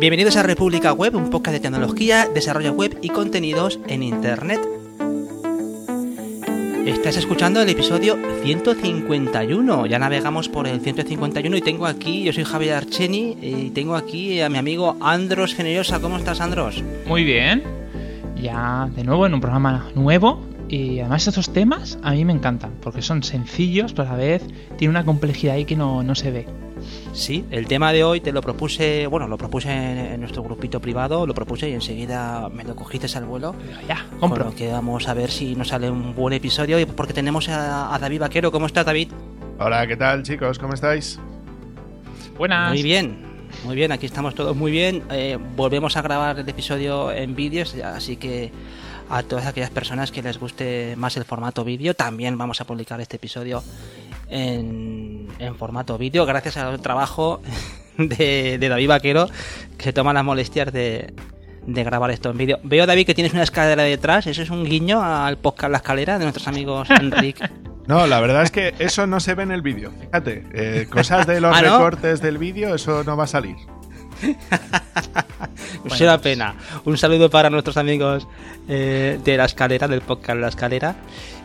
Bienvenidos a República Web, un podcast de tecnología, desarrollo web y contenidos en Internet. Estás escuchando el episodio 151. Ya navegamos por el 151 y tengo aquí, yo soy Javier Archeni y tengo aquí a mi amigo Andros Generosa. ¿Cómo estás, Andros? Muy bien. Ya de nuevo en un programa nuevo. Y además estos temas a mí me encantan, porque son sencillos, pero a la vez tiene una complejidad ahí que no, no se ve. Sí, el tema de hoy te lo propuse, bueno, lo propuse en, nuestro grupito privado, lo propuse y enseguida me lo cogiste al vuelo. Ya, compro. que vamos a ver si nos sale un buen episodio, porque tenemos a, David Vaquero. ¿Cómo estás, David? Hola, ¿qué tal, chicos? ¿Cómo estáis? Buenas. Muy bien. Muy bien, aquí estamos todos muy bien. Eh, volvemos a grabar el episodio en vídeos, así que a todas aquellas personas que les guste más el formato vídeo, también vamos a publicar este episodio en, formato vídeo, gracias al trabajo de, David Vaquero, que se toma las molestias de, grabar esto en vídeo. Veo, David, que tienes una escalera detrás. ¿Eso es un guiño al podcast La Escalera de nuestros amigos Enrique? No, la verdad es que eso no se ve en el vídeo. Fíjate, eh, cosas de los ¿Ah, recortes del vídeo, eso no va a salir. una pena. Un saludo para nuestros amigos eh, de La Escalera, del podcast La Escalera.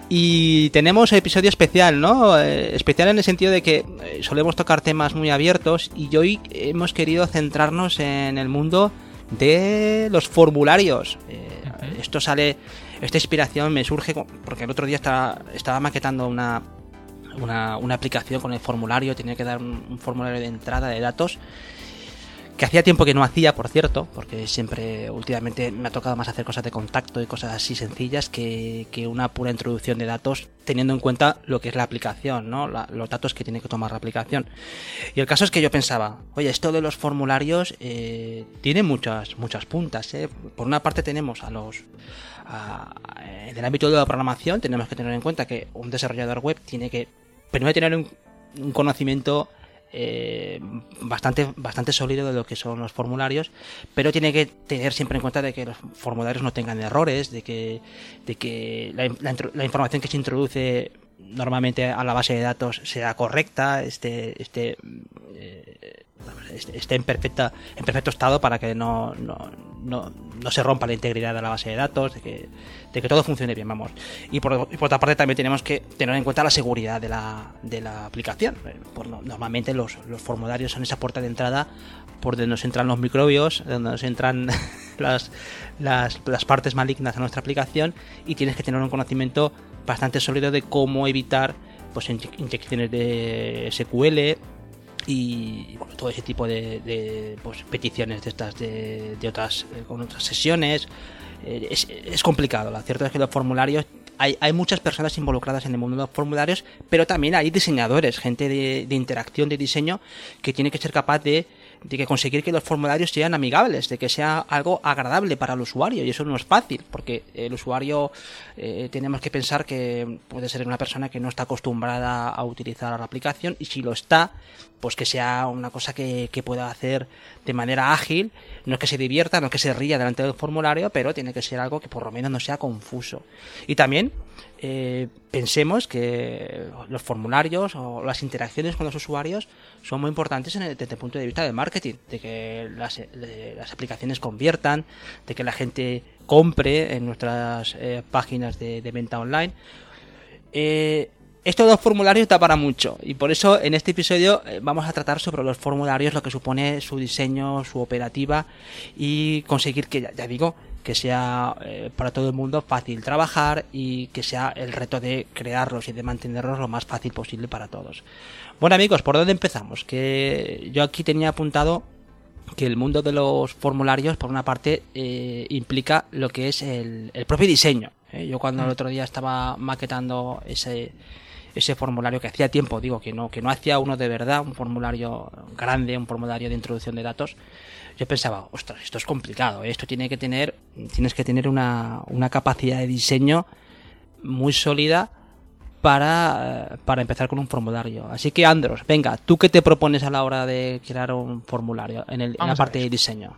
Y tenemos episodio especial, ¿no? Eh, especial en el sentido de que eh, solemos tocar temas muy abiertos y hoy hemos querido centrarnos en el mundo de los formularios. Eh, esto sale, esta inspiración me surge porque el otro día estaba, estaba maquetando una, una, una aplicación con el formulario, tenía que dar un formulario de entrada de datos que hacía tiempo que no hacía, por cierto, porque siempre últimamente me ha tocado más hacer cosas de contacto y cosas así sencillas que, una pura introducción de datos, teniendo en cuenta lo que es la aplicación, ¿no? los datos que tiene que tomar la aplicación. Y el caso es que yo pensaba, oye, esto de los formularios eh, tiene muchas, muchas puntas. ¿eh? Por una parte tenemos a los... en el ámbito de la programación tenemos que tener en cuenta que un desarrollador web tiene que primero tener un conocimiento eh, bastante, bastante sólido de lo que son los formularios, pero tiene que tener siempre en cuenta de que los formularios no tengan errores, de que, de que la, información que se introduce normalmente a la base de datos sea correcta, esté, esté, eh, esté en, perfecta, en perfecto estado para que no, no, no, no, se rompa la integridad de la base de datos, de que, de que todo funcione bien, vamos. Y por, por, otra parte también tenemos que tener en cuenta la seguridad de la, de la aplicación. Por, normalmente los, los, formularios son esa puerta de entrada por donde nos entran los microbios, donde nos entran las, las, las partes malignas de nuestra aplicación y tienes que tener un conocimiento bastante sólido de cómo evitar pues inyecciones de SQL y bueno, todo ese tipo de, pues, peticiones de estas de, otras eh, con otras sesiones. Eh, es, complicado. Lo cierto es que los formularios hay, hay, muchas personas involucradas en el mundo de los formularios pero también hay diseñadores gente de, de interacción de diseño que tiene que ser capaz de de que conseguir que los formularios sean amigables, de que sea algo agradable para el usuario. Y eso no es fácil, porque el usuario eh, tenemos que pensar que puede ser una persona que no está acostumbrada a utilizar la aplicación y si lo está, pues que sea una cosa que, que pueda hacer de manera ágil, no es que se divierta, no es que se ría delante del formulario, pero tiene que ser algo que por lo menos no sea confuso. Y también eh, pensemos que los formularios o las interacciones con los usuarios son muy importantes desde el punto de vista del marketing, de que las, aplicaciones conviertan, de que la gente compre en nuestras eh, páginas de, venta online. Eh, estos dos formularios da para mucho y por eso en este episodio eh, vamos a tratar sobre los formularios, lo que supone su diseño, su operativa y conseguir que, ya digo, que sea eh, para todo el mundo fácil trabajar y que sea el reto de crearlos y de mantenerlos lo más fácil posible para todos. Bueno amigos, ¿por dónde empezamos? Que yo aquí tenía apuntado que el mundo de los formularios, por una parte, eh, implica lo que es el, propio diseño. ¿eh? Yo cuando el mm. otro día estaba maquetando ese, ese formulario que hacía tiempo, digo, que no, que no hacía uno de verdad, un formulario grande, un formulario de introducción de datos, yo pensaba, ostras, esto es complicado, ¿eh? esto tiene que tener, tienes que tener una, una capacidad de diseño muy sólida para, para empezar con un formulario. Así que Andros, venga, ¿tú qué te propones a la hora de crear un formulario en, el, en la parte de diseño?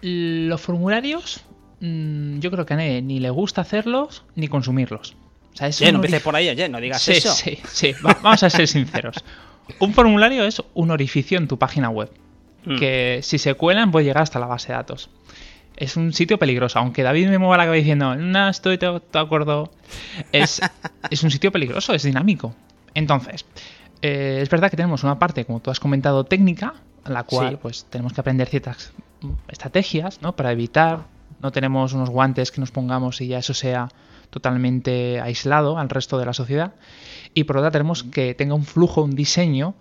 Los formularios, mm, yo creo que a nadie ni le gusta hacerlos ni consumirlos. Sea, no empecé por ahí, oye, no digas eso. Sí, sí, vamos a ser sinceros. Un formulario es un orificio en tu página web. mm. que si se cuelan puede llegar hasta la base de datos. Es un sitio peligroso, aunque David me mueva la cabeza diciendo, no estoy de acuerdo. Es, es un sitio peligroso, es dinámico. Entonces, eh, es verdad que tenemos una parte, como tú has comentado, técnica, la cual pues tenemos que aprender ciertas estrategias, ¿no? Para evitar, no tenemos unos guantes que nos pongamos y ya eso sea totalmente aislado al resto de la sociedad. Y por otra tenemos que tenga un flujo, un diseño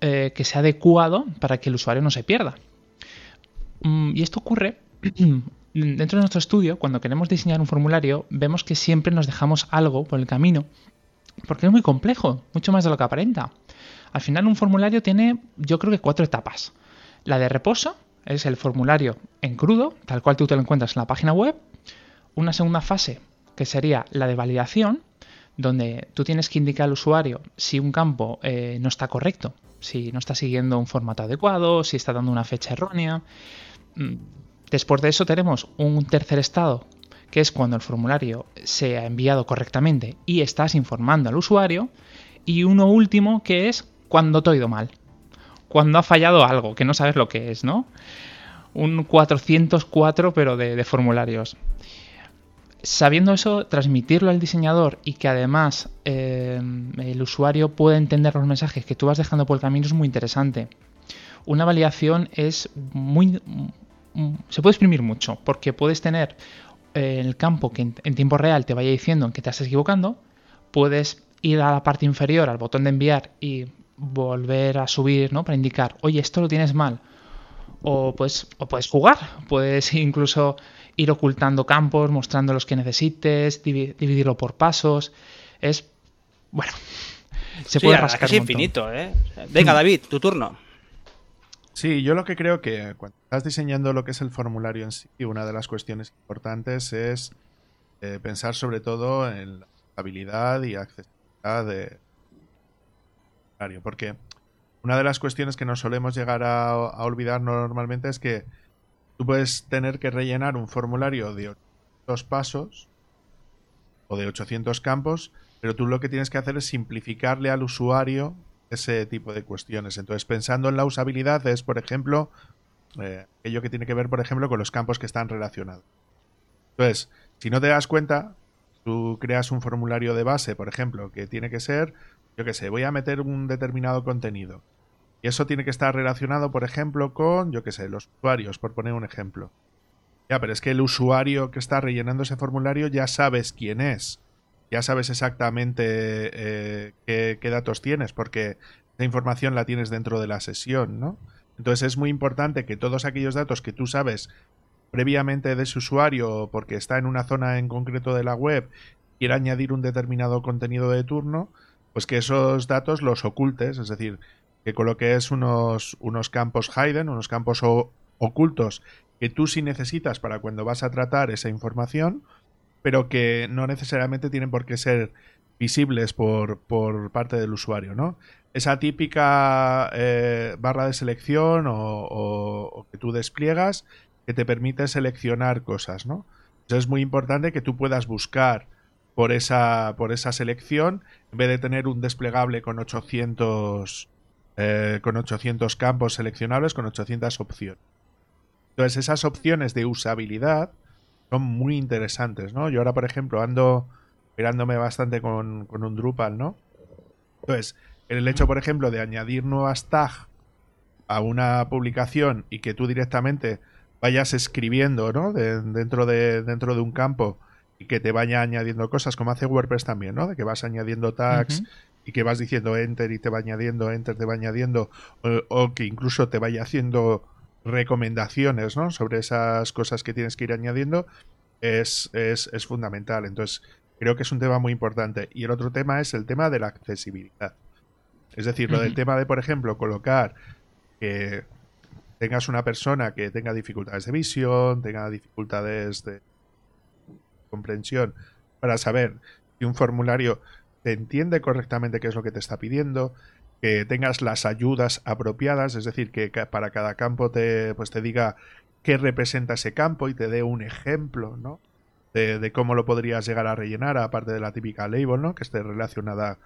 eh, que sea adecuado para que el usuario no se pierda. Mm, y esto ocurre dentro de nuestro estudio, cuando queremos diseñar un formulario, vemos que siempre nos dejamos algo por el camino, porque es muy complejo, mucho más de lo que aparenta. Al final un formulario tiene, yo creo que cuatro etapas. La de reposo es el formulario en crudo, tal cual tú te lo encuentras en la página web. Una segunda fase, que sería la de validación, donde tú tienes que indicar al usuario si un campo eh, no está correcto, si no está siguiendo un formato adecuado, si está dando una fecha errónea. Mm, después de eso tenemos un tercer estado, que es cuando el formulario se ha enviado correctamente y estás informando al usuario. Y uno último, que es cuando te ha ido mal. Cuando ha fallado algo, que no sabes lo que es, ¿no? Un 404, pero de, formularios. Sabiendo eso, transmitirlo al diseñador y que además eh, el usuario pueda entender los mensajes que tú vas dejando por el camino es muy interesante. Una validación es muy. se puede exprimir mucho, porque puedes tener eh, el campo que en, tiempo real te vaya diciendo que te estás equivocando, puedes ir a la parte inferior, al botón de enviar y volver a subir, ¿no? Para indicar, oye, esto lo tienes mal. O, pues, o puedes jugar, puedes incluso ir ocultando campos, mostrando los que necesites, dividirlo por pasos. Es, bueno, se puede rascar. Es infinito, ¿eh? Venga, hmm. David, tu turno. Sí, yo lo que creo que cuando estás diseñando lo que es el formulario en sí, una de las cuestiones importantes es eh, pensar sobre todo en la habilidad y accesibilidad de, porque una de las cuestiones que nos solemos llegar a, olvidar normalmente es que tú puedes tener que rellenar un formulario de 800 pasos o de 800 campos, pero tú lo que tienes que hacer es simplificarle al usuario ese tipo de cuestiones. Entonces, pensando en la usabilidad es, por ejemplo, eh, aquello que tiene que ver, por ejemplo, con los campos que están relacionados. Entonces, si no te das cuenta, tú creas un formulario de base, por ejemplo, que tiene que ser yo qué sé, voy a meter un determinado contenido. Y eso tiene que estar relacionado, por ejemplo, con, yo qué sé, los usuarios, por poner un ejemplo. Ya, pero es que el usuario que está rellenando ese formulario ya sabes quién es. Ya sabes exactamente eh, qué, datos tienes, porque esa información la tienes dentro de la sesión, ¿no? Entonces es muy importante que todos aquellos datos que tú sabes previamente de ese usuario, porque está en una zona en concreto de la web, quiera añadir un determinado contenido de turno, pues que esos datos los ocultes, es decir, que coloques unos, unos campos hidden, unos campos ocultos que tú sí necesitas para cuando vas a tratar esa información, pero que no necesariamente tienen por qué ser visibles por, por parte del usuario, ¿no? Esa típica eh, barra de selección o, que tú despliegas que te permite seleccionar cosas, ¿no? Entonces es muy importante que tú puedas buscar por esa, por esa selección, en vez de tener un desplegable con 800, eh, con 800 campos seleccionables, con 800 opciones. Entonces, esas opciones de usabilidad son muy interesantes, ¿no? Yo ahora, por ejemplo, ando mirándome bastante con, con un Drupal, ¿no? Entonces, el hecho, por ejemplo, de añadir nuevas tags a una publicación y que tú directamente vayas escribiendo, ¿no? dentro, de, dentro de un campo y que te vaya añadiendo cosas, como hace WordPress también, ¿no? De que vas añadiendo tags y que vas diciendo enter y te va añadiendo, enter te va añadiendo, o, que incluso te vaya haciendo recomendaciones, ¿no? Sobre esas cosas que tienes que ir añadiendo, es, es, es fundamental. Entonces, creo que es un tema muy importante. Y el otro tema es el tema de la accesibilidad. Es decir, lo del tema de, por ejemplo, colocar que tengas una persona que tenga dificultades de visión, tenga dificultades de comprensión para saber si un formulario te entiende correctamente qué es lo que te está pidiendo, que tengas las ayudas apropiadas, es decir, que para cada campo te, pues te diga qué representa ese campo y te dé un ejemplo, ¿no? De, cómo lo podrías llegar a rellenar, aparte de la típica label, ¿no? Que esté relacionada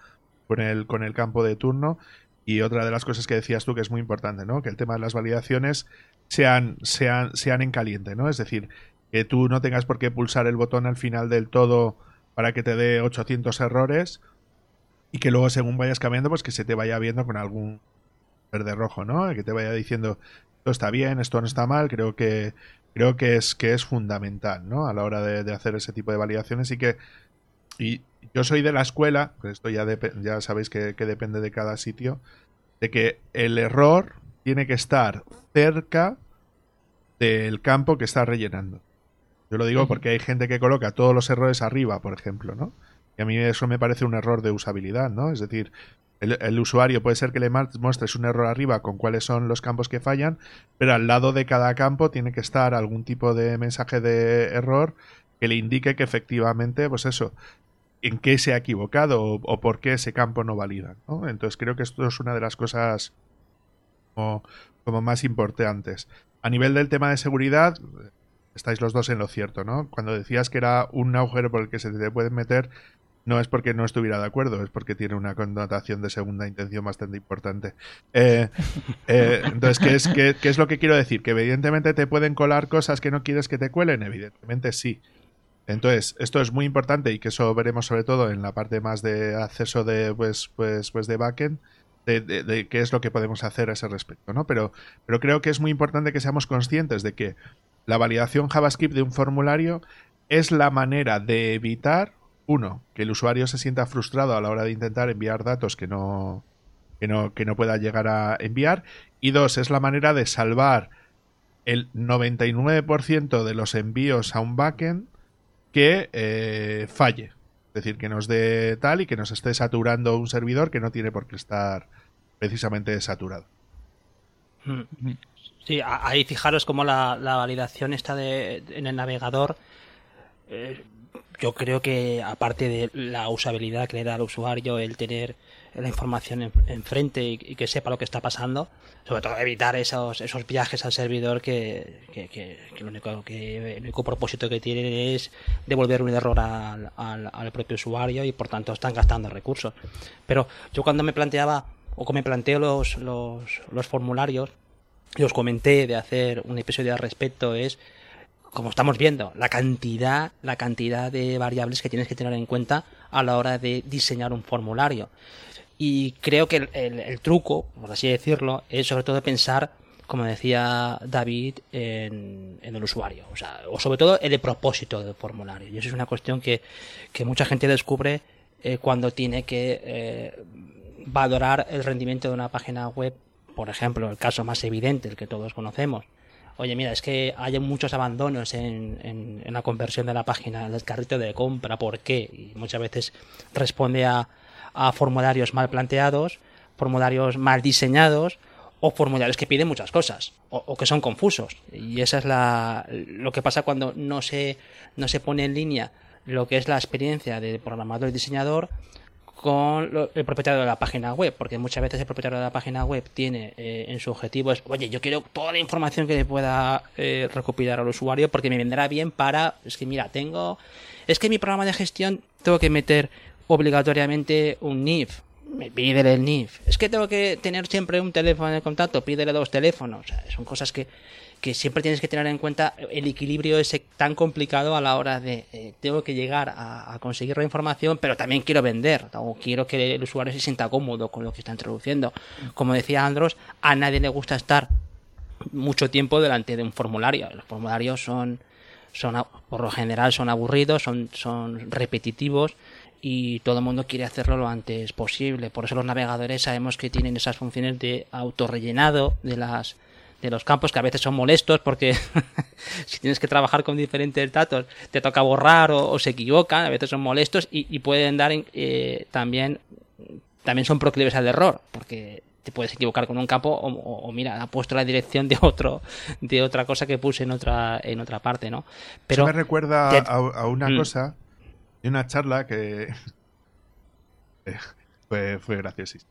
con el, con el campo de turno. Y otra de las cosas que decías tú que es muy importante, ¿no? Que el tema de las validaciones sean, sean, sean en caliente, ¿no? Es decir, que tú no tengas por qué pulsar el botón al final del todo para que te dé 800 errores y que luego según vayas cambiando, pues que se te vaya viendo con algún verde rojo, ¿no? Que te vaya diciendo esto está bien, esto no está mal, creo que creo que es que es fundamental, ¿no? A la hora de, hacer ese tipo de validaciones y que y yo soy de la escuela, pues esto ya ya sabéis que, que depende de cada sitio, de que el error tiene que estar cerca del campo que está rellenando. Yo lo digo porque hay gente que coloca todos los errores arriba, por ejemplo, ¿no? Y a mí eso me parece un error de usabilidad, ¿no? Es decir, el, usuario puede ser que le muestres un error arriba con cuáles son los campos que fallan, pero al lado de cada campo tiene que estar algún tipo de mensaje de error que le indique que efectivamente, pues eso, en qué se ha equivocado o, por qué ese campo no valida. ¿no? Entonces creo que esto es una de las cosas como, como más importantes. A nivel del tema de seguridad, estáis los dos en lo cierto, ¿no? Cuando decías que era un agujero por el que se te puede meter, no es porque no estuviera de acuerdo, es porque tiene una connotación de segunda intención bastante importante. Eh, eh, entonces, ¿qué es, qué, ¿qué es lo que quiero decir? ¿Que evidentemente te pueden colar cosas que no quieres que te cuelen? Evidentemente sí. Entonces, esto es muy importante y que eso veremos sobre todo en la parte más de acceso de, pues, pues, pues de backend. De, de, qué es lo que podemos hacer a ese respecto, ¿no? Pero, pero creo que es muy importante que seamos conscientes de que la validación JavaScript de un formulario es la manera de evitar, uno, que el usuario se sienta frustrado a la hora de intentar enviar datos que no, que no, que no pueda llegar a enviar, y dos, es la manera de salvar el 99% de los envíos a un backend que eh, falle. Es decir, que nos dé tal y que nos esté saturando un servidor que no tiene por qué estar precisamente saturado. Sí, ahí fijaros cómo la, validación está de, en el navegador. Eh, yo creo que aparte de la usabilidad que le da al usuario, el tener la información enfrente y, que sepa lo que está pasando, sobre todo evitar esos, esos viajes al servidor que, que, lo único, que el único propósito que tienen es devolver un error al, al, propio usuario y por tanto están gastando recursos. Pero yo cuando me planteaba o como me planteo los, los, los formularios, y os comenté de hacer un episodio al respecto es como estamos viendo, la cantidad, la cantidad de variables que tienes que tener en cuenta a la hora de diseñar un formulario. Y creo que el, truco, por así decirlo, es sobre todo pensar, como decía David, en, el usuario. O, sea, o sobre todo en el propósito del formulario. Y eso es una cuestión que, mucha gente descubre eh, cuando tiene que eh, valorar el rendimiento de una página web por ejemplo, el caso más evidente, el que todos conocemos. Oye, mira, es que hay muchos abandonos en, la conversión de la página del carrito de compra, ¿por qué? Y muchas veces responde a, formularios mal planteados, formularios mal diseñados o formularios que piden muchas cosas o, que son confusos. Y esa es la, lo que pasa cuando no se, no se pone en línea lo que es la experiencia del programador y diseñador con el propietario de la página web, porque muchas veces el propietario de la página web tiene eh, en su objetivo es, oye, yo quiero toda la información que le pueda eh, recopilar al usuario porque me vendrá bien para, es que mira, tengo, es que mi programa de gestión tengo que meter obligatoriamente un NIF, pídele el NIF, es que tengo que tener siempre un teléfono de contacto, pídele dos teléfonos, son cosas que que siempre tienes que tener en cuenta el equilibrio ese tan complicado a la hora de eh, tengo que llegar a, conseguir la información, pero también quiero vender, o quiero que el usuario se sienta cómodo con lo que está introduciendo. Como decía Andros, a nadie le gusta estar mucho tiempo delante de un formulario. Los formularios son, son por lo general son aburridos, son, son repetitivos y todo el mundo quiere hacerlo lo antes posible. Por eso los navegadores sabemos que tienen esas funciones de autorrellenado de las de los campos que a veces son molestos porque si tienes que trabajar con diferentes datos te toca borrar o, se equivocan, a veces son molestos y, pueden dar eh, también también son proclives al error porque te puedes equivocar con un campo o, mira ha puesto la dirección de otro de otra cosa que puse en otra en otra parte no pero me recuerda a, una mm. cosa de una charla que fue, fue graciosísima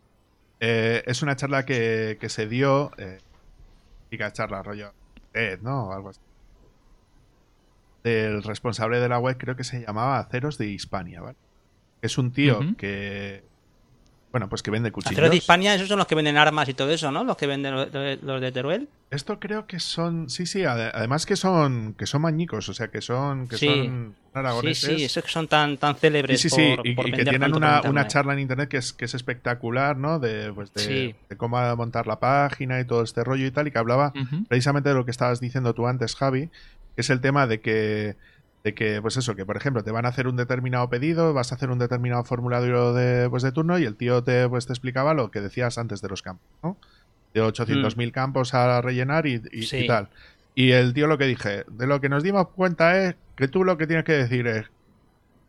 eh, es una charla que, que se dio eh, charla, rollo Ed, ¿no? algo así. Del responsable de la web creo que se llamaba Aceros de Hispania, ¿vale? Es un tío que bueno, pues que vende Aceros de cuchillos. Hispania, esos son los que venden armas y todo eso, ¿no? Los que venden los de, los de Teruel. Esto creo que son, sí, sí, ade- además que son, que son mañicos, o sea, que son, que Sí. son Sí, aragoneses. sí, esos que son tan, tan célebres Sí, sí, sí, por, y, por y que tienen una, una charla en internet que es, que es espectacular, ¿no? De, pues de, Sí. de cómo montar la página y todo este rollo y tal, y que hablaba precisamente de lo que estabas diciendo tú antes, Javi, que es el tema de que, de que, pues eso, que por ejemplo te van a hacer un determinado pedido, vas a hacer un determinado formulario de, pues de turno y el tío te, pues, te explicaba lo que decías antes de los campos, ¿no? De 800.000 campos a rellenar y, y- Mm. Sí. y tal. Y el tío lo que dije, de lo que nos dimos cuenta es que tú lo que tienes que decir es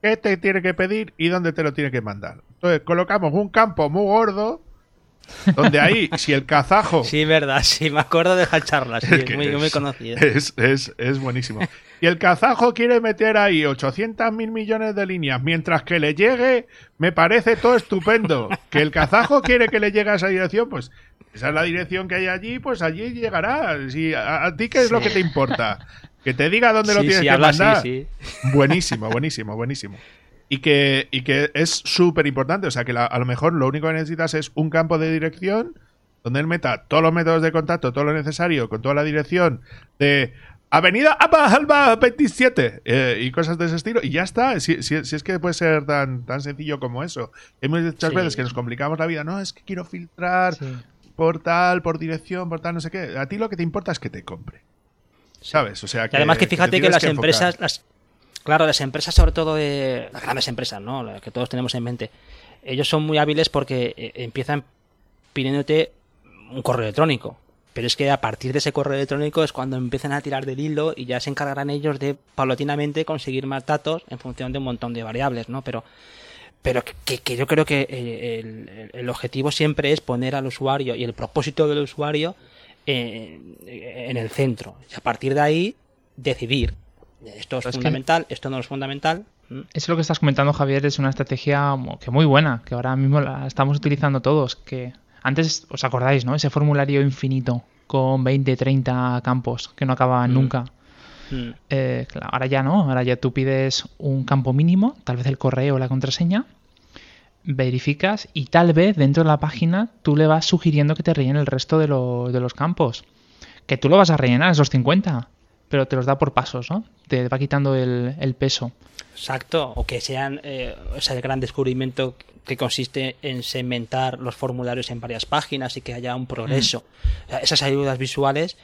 qué te tiene que pedir y dónde te lo tiene que mandar. Entonces colocamos un campo muy gordo donde ahí, si el kazajo Sí, verdad, sí, me acuerdo de esa charla, sí, Es es que muy, es- muy conocida. Es, es, es buenísimo. Y el kazajo quiere meter ahí 800 mil millones de líneas. Mientras que le llegue, me parece todo estupendo. Que el kazajo quiere que le llegue a esa dirección, pues esa es la dirección que hay allí, pues allí llegará. Si, a, a ti qué es lo que te importa? Que te diga dónde lo tienes sí, que habla mandar. Buenísimo, buenísimo, buenísimo. Y que, y que es súper importante. O sea, que la- a lo mejor lo único que necesitas es un campo de dirección donde él meta todos los métodos de contacto, todo lo necesario, con toda la dirección de Avenida Abba Alba 27 eh, y cosas de ese estilo. Y ya está. Si, si- si es que puede ser tan, tan sencillo como eso. Hay muchas Sí. veces que nos complicamos la vida. No, es que quiero filtrar Sí. por tal, por dirección, por tal, no sé qué. A ti lo que te importa es que te compre. ¿Sabes? O sea, Y además que te fíjate que las empresas, las, claro, las empresas sobre todo de las grandes empresas, ¿no? Las que todos tenemos en mente, ellos son muy hábiles porque eh, empiezan pidiéndote un correo electrónico. Pero es que a partir de ese correo electrónico es cuando empiezan a tirar del hilo y ya se encargarán ellos de paulatinamente conseguir más datos en función de un montón de variables, ¿no? Pero pero que, que yo creo que eh, el, objetivo siempre es poner al usuario y el propósito del usuario en el centro. Y a partir de ahí, decidir. Esto es Es que- fundamental, esto no es fundamental. ¿Mm? Eso lo que estás comentando, Javier, es una estrategia que muy buena, que ahora mismo la estamos utilizando todos. Que antes, os acordáis, ¿no? Ese formulario infinito con 20, 30 campos que no acababan Mm. nunca. Mm. Eh, claro, ahora ya no, ahora ya tú pides un campo mínimo, tal vez el correo o la contraseña, verificas y tal vez dentro de la página tú le vas sugiriendo que te rellene el resto de, lo- de los campos. Que tú lo vas a rellenar, esos 50, pero te los da por pasos, ¿no? Te va quitando el, el peso. Exacto, o que sean eh, ese gran descubrimiento que consiste en segmentar los formularios en varias páginas y que haya un progreso. O sea, Esas ayudas visuales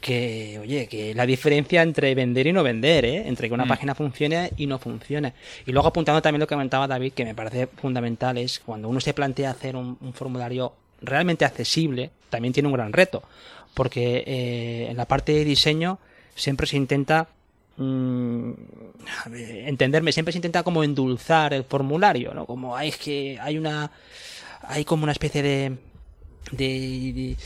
que, oye, que la diferencia entre vender y no vender, ¿eh? entre que una Mm. página funcione y no funcione. Y luego apuntando también lo que comentaba David, que me parece fundamental, es cuando uno se plantea hacer un, un formulario realmente accesible, también tiene un gran reto, porque eh, en la parte de diseño siempre se intenta mm, entenderme, siempre se intenta como endulzar el formulario, ¿no? Como hay que hay una hay como una especie de de,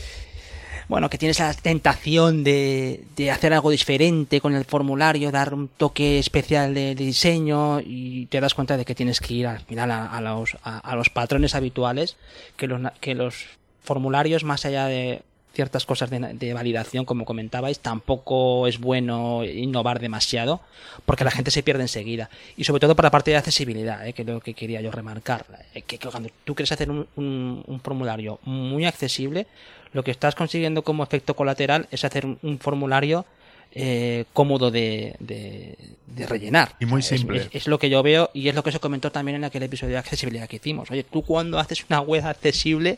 bueno, que tienes la tentación de, de hacer algo diferente con el formulario, dar un toque especial de, diseño y te das cuenta de que tienes que ir al final a, los, a, los patrones habituales, que los, que los formularios, más allá de ciertas cosas de, validación, como comentabais, tampoco es bueno innovar demasiado, porque la gente se pierde enseguida. Y sobre todo para la parte de accesibilidad, ¿eh? que es lo que quería yo remarcar. eh, que, cuando tú quieres hacer un, un- formulario muy accesible, lo que estás consiguiendo como efecto colateral es hacer un formulario eh, cómodo de, de- de rellenar. Y muy Es- simple. Es, es lo que yo veo y es lo que se comentó también en aquel episodio de accesibilidad que hicimos. Oye, tú cuando haces una web accesible,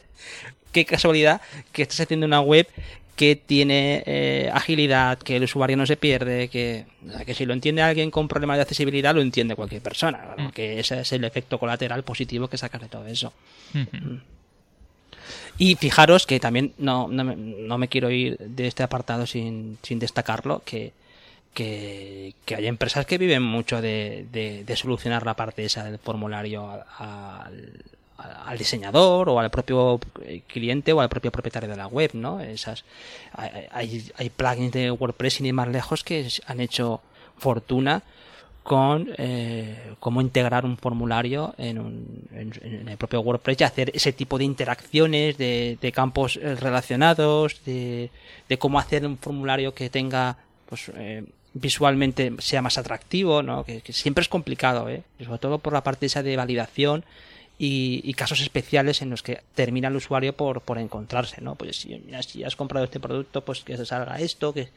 qué casualidad que estás haciendo una web que tiene eh, agilidad, que el usuario no se pierde, que, si lo entiende alguien con problemas de accesibilidad, lo entiende cualquier persona. Mm. Que ese es el efecto colateral positivo que sacas de todo eso. Y fijaros que también no, no, me, no me quiero ir de este apartado sin, sin destacarlo, que, que, hay empresas que viven mucho de, de- de solucionar la parte esa del formulario al, diseñador o al propio cliente o al propio propietario de la web, ¿no? Esas, hay, hay, hay plugins de WordPress sin ir más lejos que han hecho fortuna con eh, cómo integrar un formulario en, un- en- el propio WordPress y hacer ese tipo de interacciones de, campos eh, relacionados, de, de cómo hacer un formulario que tenga pues eh, visualmente sea más atractivo, ¿no? Que, que siempre es complicado, ¿eh? Sobre todo por la parte esa de validación y, casos especiales en los que termina el usuario por, por encontrarse, ¿no? Pues si, mira, si has comprado este producto, pues que se salga esto, que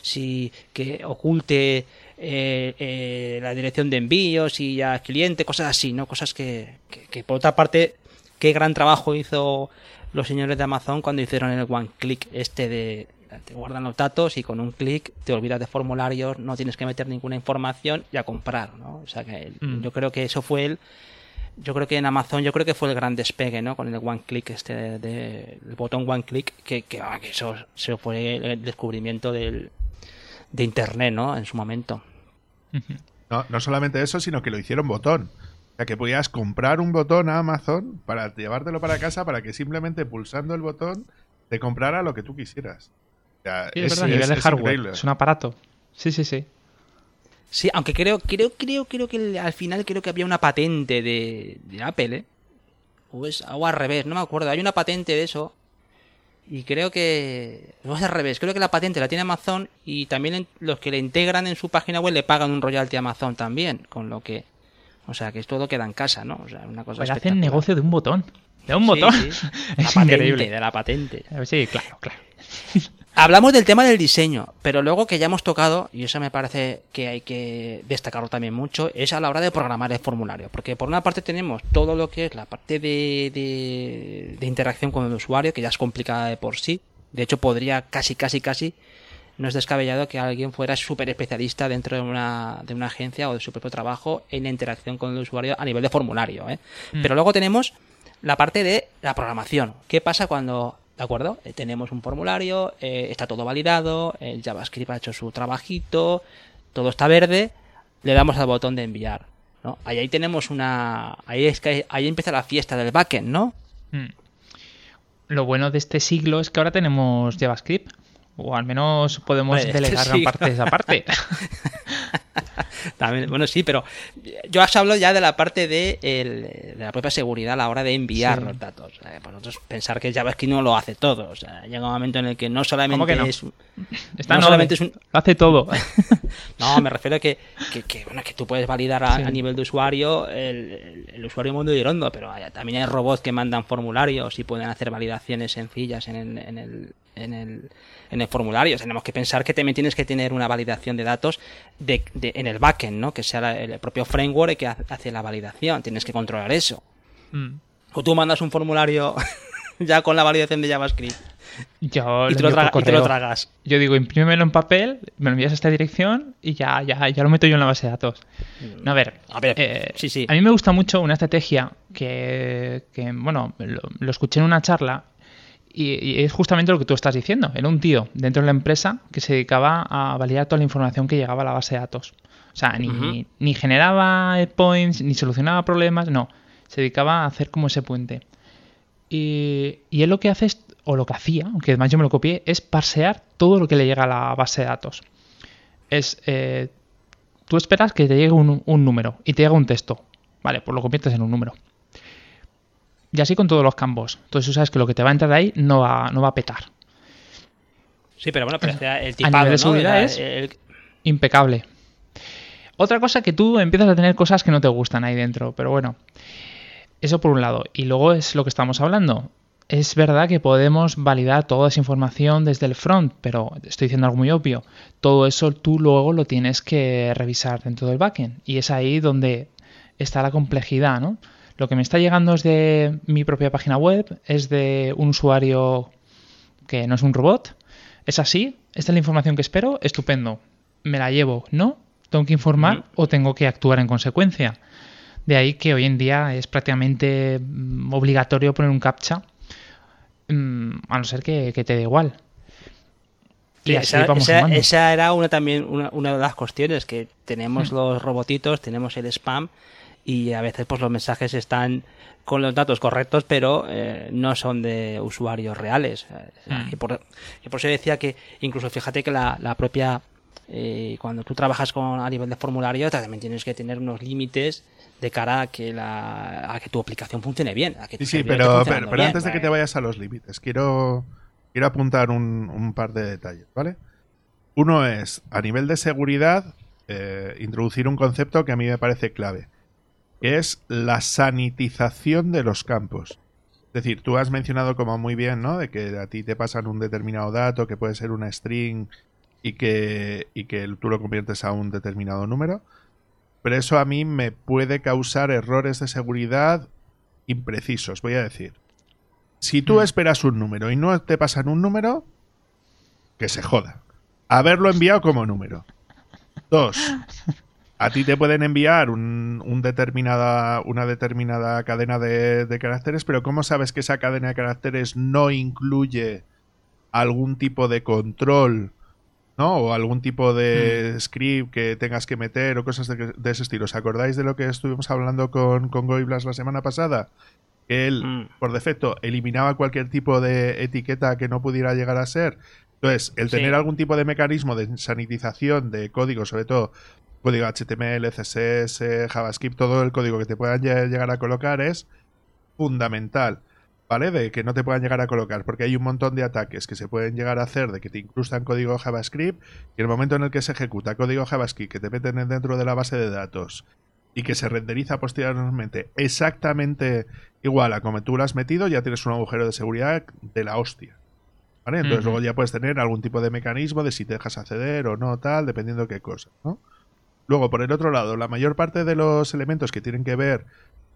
si que oculte eh, eh, la dirección de envío, si ya cliente, cosas así, ¿no? Cosas que, que, por otra parte, qué gran trabajo hizo los señores de Amazon cuando hicieron el one click este de te guardan los datos y con un clic te olvidas de formularios, no tienes que meter ninguna información y a comprar, ¿no? O sea que mm. yo creo que eso fue el yo creo que en Amazon yo creo que fue el gran despegue no con el one click este de, el botón one click que, que, ah, que eso, se fue el descubrimiento del, de internet no en su momento. No, no solamente eso sino que lo hicieron botón. O sea que podías comprar un botón a Amazon para llevártelo para casa para que simplemente pulsando el botón te comprara lo que tú quisieras. Es, verdad, nivel de hardware es un aparato. Sí sí sí Sí, aunque creo, creo, creo, creo que al final creo que había una patente de, Apple, ¿eh? O, es, o al revés, no me acuerdo. Hay una patente de eso. Y creo que. O es al revés. Creo que la patente la tiene Amazon. Y también los que le integran en su página web le pagan un royalty a Amazon también. Con lo que. O sea, que es todo queda en casa, ¿no? O sea, una cosa. Pues hacen negocio de un botón. De un botón. es increíble. De la patente. Sí, claro, claro. Hablamos del tema del diseño, pero luego que ya hemos tocado, y eso me parece que hay que destacarlo también mucho, es a la hora de programar el formulario. Porque por una parte tenemos todo lo que es la parte de, de, interacción con el usuario, que ya es complicada de por sí. De hecho, podría casi, casi, casi, no es descabellado que alguien fuera súper especialista dentro de una, de una agencia o de su propio trabajo en la interacción con el usuario a nivel de formulario. ¿eh? Mm. Pero luego tenemos la parte de la programación. ¿Qué pasa cuando ¿De acuerdo? Eh, tenemos un formulario, eh, está todo validado, el JavaScript ha hecho su trabajito, todo está verde, le damos al botón de enviar. ¿no? Ahí, ahí tenemos una. Ahí es que ahí empieza la fiesta del backend, ¿no? Hmm. Lo bueno de este siglo es que ahora tenemos JavaScript. O al menos podemos delegar gran parte de esa parte. También, bueno, sí, pero yo os hablo ya de la parte de, de la propia seguridad a la hora de enviar los datos. para nosotros pensar que JavaScript no lo hace todo. O sea, llega un momento en el que no solamente es. no solamente es un... hace todo. no, me refiero a que, que, bueno, que tú puedes validar a, nivel de usuario el, el, usuario mundo irondo, pero también hay robots que mandan formularios y pueden hacer validaciones sencillas en el, en el, en el en el formulario. Tenemos que pensar que también tienes que tener una validación de datos de, en el backend, ¿no? Que sea el propio framework que hace la validación. Tienes que controlar eso. Mm. O tú mandas un formulario ya con la validación de JavaScript. Yo y, te lo, tragas. Yo digo, imprímelo en papel, me lo envías a esta dirección y ya, ya, ya lo meto yo en la base de datos. Mm. No, a ver, a, ver eh, sí, sí. a mí me gusta mucho una estrategia que, que bueno, lo, escuché en una charla y, es justamente lo que tú estás diciendo. Era un tío dentro de la empresa que se dedicaba a validar toda la información que llegaba a la base de datos. O sea, ni, ni generaba points, ni solucionaba problemas, no. Se dedicaba a hacer como ese puente. Y, y él lo que hace es, o lo que hacía, aunque además yo me lo copié, es parsear todo lo que le llega a la base de datos. Es, eh, tú esperas que te llegue un, un número y te llega un texto. Vale, pues lo conviertes en un número. Y así con todos los campos. Entonces tú sabes que lo que te va a entrar ahí no va, no va a petar. Sí, pero bueno, pero el tipado, de seguridad es impecable. Otra cosa que tú empiezas a tener cosas que no te gustan ahí dentro, pero bueno. Eso por un lado. Y luego es lo que estamos hablando. Es verdad que podemos validar toda esa información desde el front, pero estoy diciendo algo muy obvio. Todo eso tú luego lo tienes que revisar dentro del backend. Y es ahí donde está la complejidad, ¿no? Lo que me está llegando es de mi propia página web, es de un usuario que no es un robot. Es así, esta es la información que espero, estupendo. Me la llevo, ¿no? Tengo que informar o tengo que actuar en consecuencia. De ahí que hoy en día es prácticamente mm, obligatorio poner un captcha, mm, a no ser que, te dé igual. Y esa, era una también una, de las cuestiones que tenemos mm. los robotitos, tenemos el spam y a veces pues los mensajes están con los datos correctos pero eh, no son de usuarios reales. Mm. y, por, eso decía que incluso fíjate que la, propia eh, cuando tú trabajas con a nivel de formulario también tienes que tener unos límites de cara a que la a que tu aplicación funcione bien sí, sí pero, pero, antes de que te vayas a los límites quiero quiero apuntar un, un par de detalles vale uno es a nivel de seguridad eh, introducir un concepto que a mí me parece clave que es la sanitización de los campos. Es decir, tú has mencionado como muy bien, ¿no? De que a ti te pasan un determinado dato, que puede ser una string y que, y que tú lo conviertes a un determinado número. Pero eso a mí me puede causar errores de seguridad imprecisos, voy a decir. Si tú mm. esperas un número y no te pasan un número, que se joda. Haberlo enviado como número. Dos, a ti te pueden enviar un, determinada, una determinada cadena de, de, caracteres, pero ¿cómo sabes que esa cadena de caracteres no incluye algún tipo de control ¿no? O algún tipo de mm. script que tengas que meter o cosas de, ese estilo. ¿Os acordáis de lo que estuvimos hablando con, con Goiblas la semana pasada? Que él, mm. por defecto, eliminaba cualquier tipo de etiqueta que no pudiera llegar a ser. Entonces, el tener algún tipo de mecanismo de sanitización de código, sobre todo código HTML, CSS, JavaScript, todo el código que te puedan llegar a colocar es fundamental. ¿vale? De que no te puedan llegar a colocar, porque hay un montón de ataques que se pueden llegar a hacer de que te incrustan código JavaScript y el momento en el que se ejecuta código JavaScript que te meten dentro de la base de datos y que se renderiza posteriormente exactamente igual a como tú lo has metido, ya tienes un agujero de seguridad de la hostia. ¿Vale? Entonces luego ya puedes tener algún tipo de mecanismo de si te dejas acceder o no, tal, dependiendo de qué cosa, ¿no? Luego, por el otro lado, la mayor parte de los elementos que tienen que ver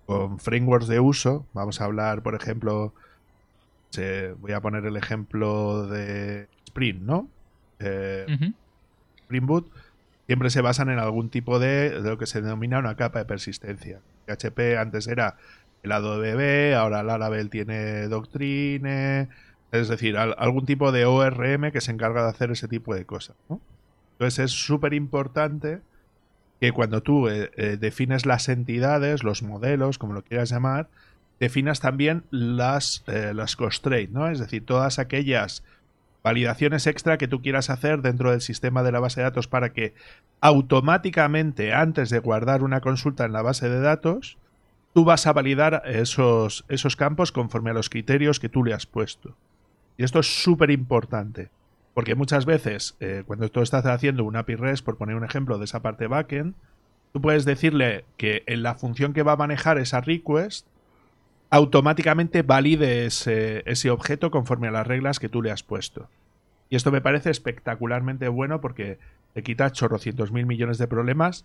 con frameworks de uso. Vamos a hablar, por ejemplo, voy a poner el ejemplo de Spring, ¿no? Eh, Spring Boot siempre se basan en algún tipo de, lo que se denomina una capa de persistencia. PHP antes era el ADB, ahora Laravel tiene Doctrine, es decir, algún tipo de ORM que se encarga de hacer ese tipo de cosas. Entonces es súper importante que cuando tú eh, eh, defines las entidades, los modelos, como lo quieras llamar, definas también las, eh, las constraints, ¿no? Es decir, todas aquellas validaciones extra que tú quieras hacer dentro del sistema de la base de datos para que automáticamente, antes de guardar una consulta en la base de datos, tú vas a validar esos, esos campos conforme a los criterios que tú le has puesto. Y esto es súper importante. Porque muchas veces, eh, cuando tú estás haciendo un API REST, por poner un ejemplo de esa parte backend, tú puedes decirle que en la función que va a manejar esa request, automáticamente valide ese, ese objeto conforme a las reglas que tú le has puesto. Y esto me parece espectacularmente bueno porque te quita chorrocientos mil millones de problemas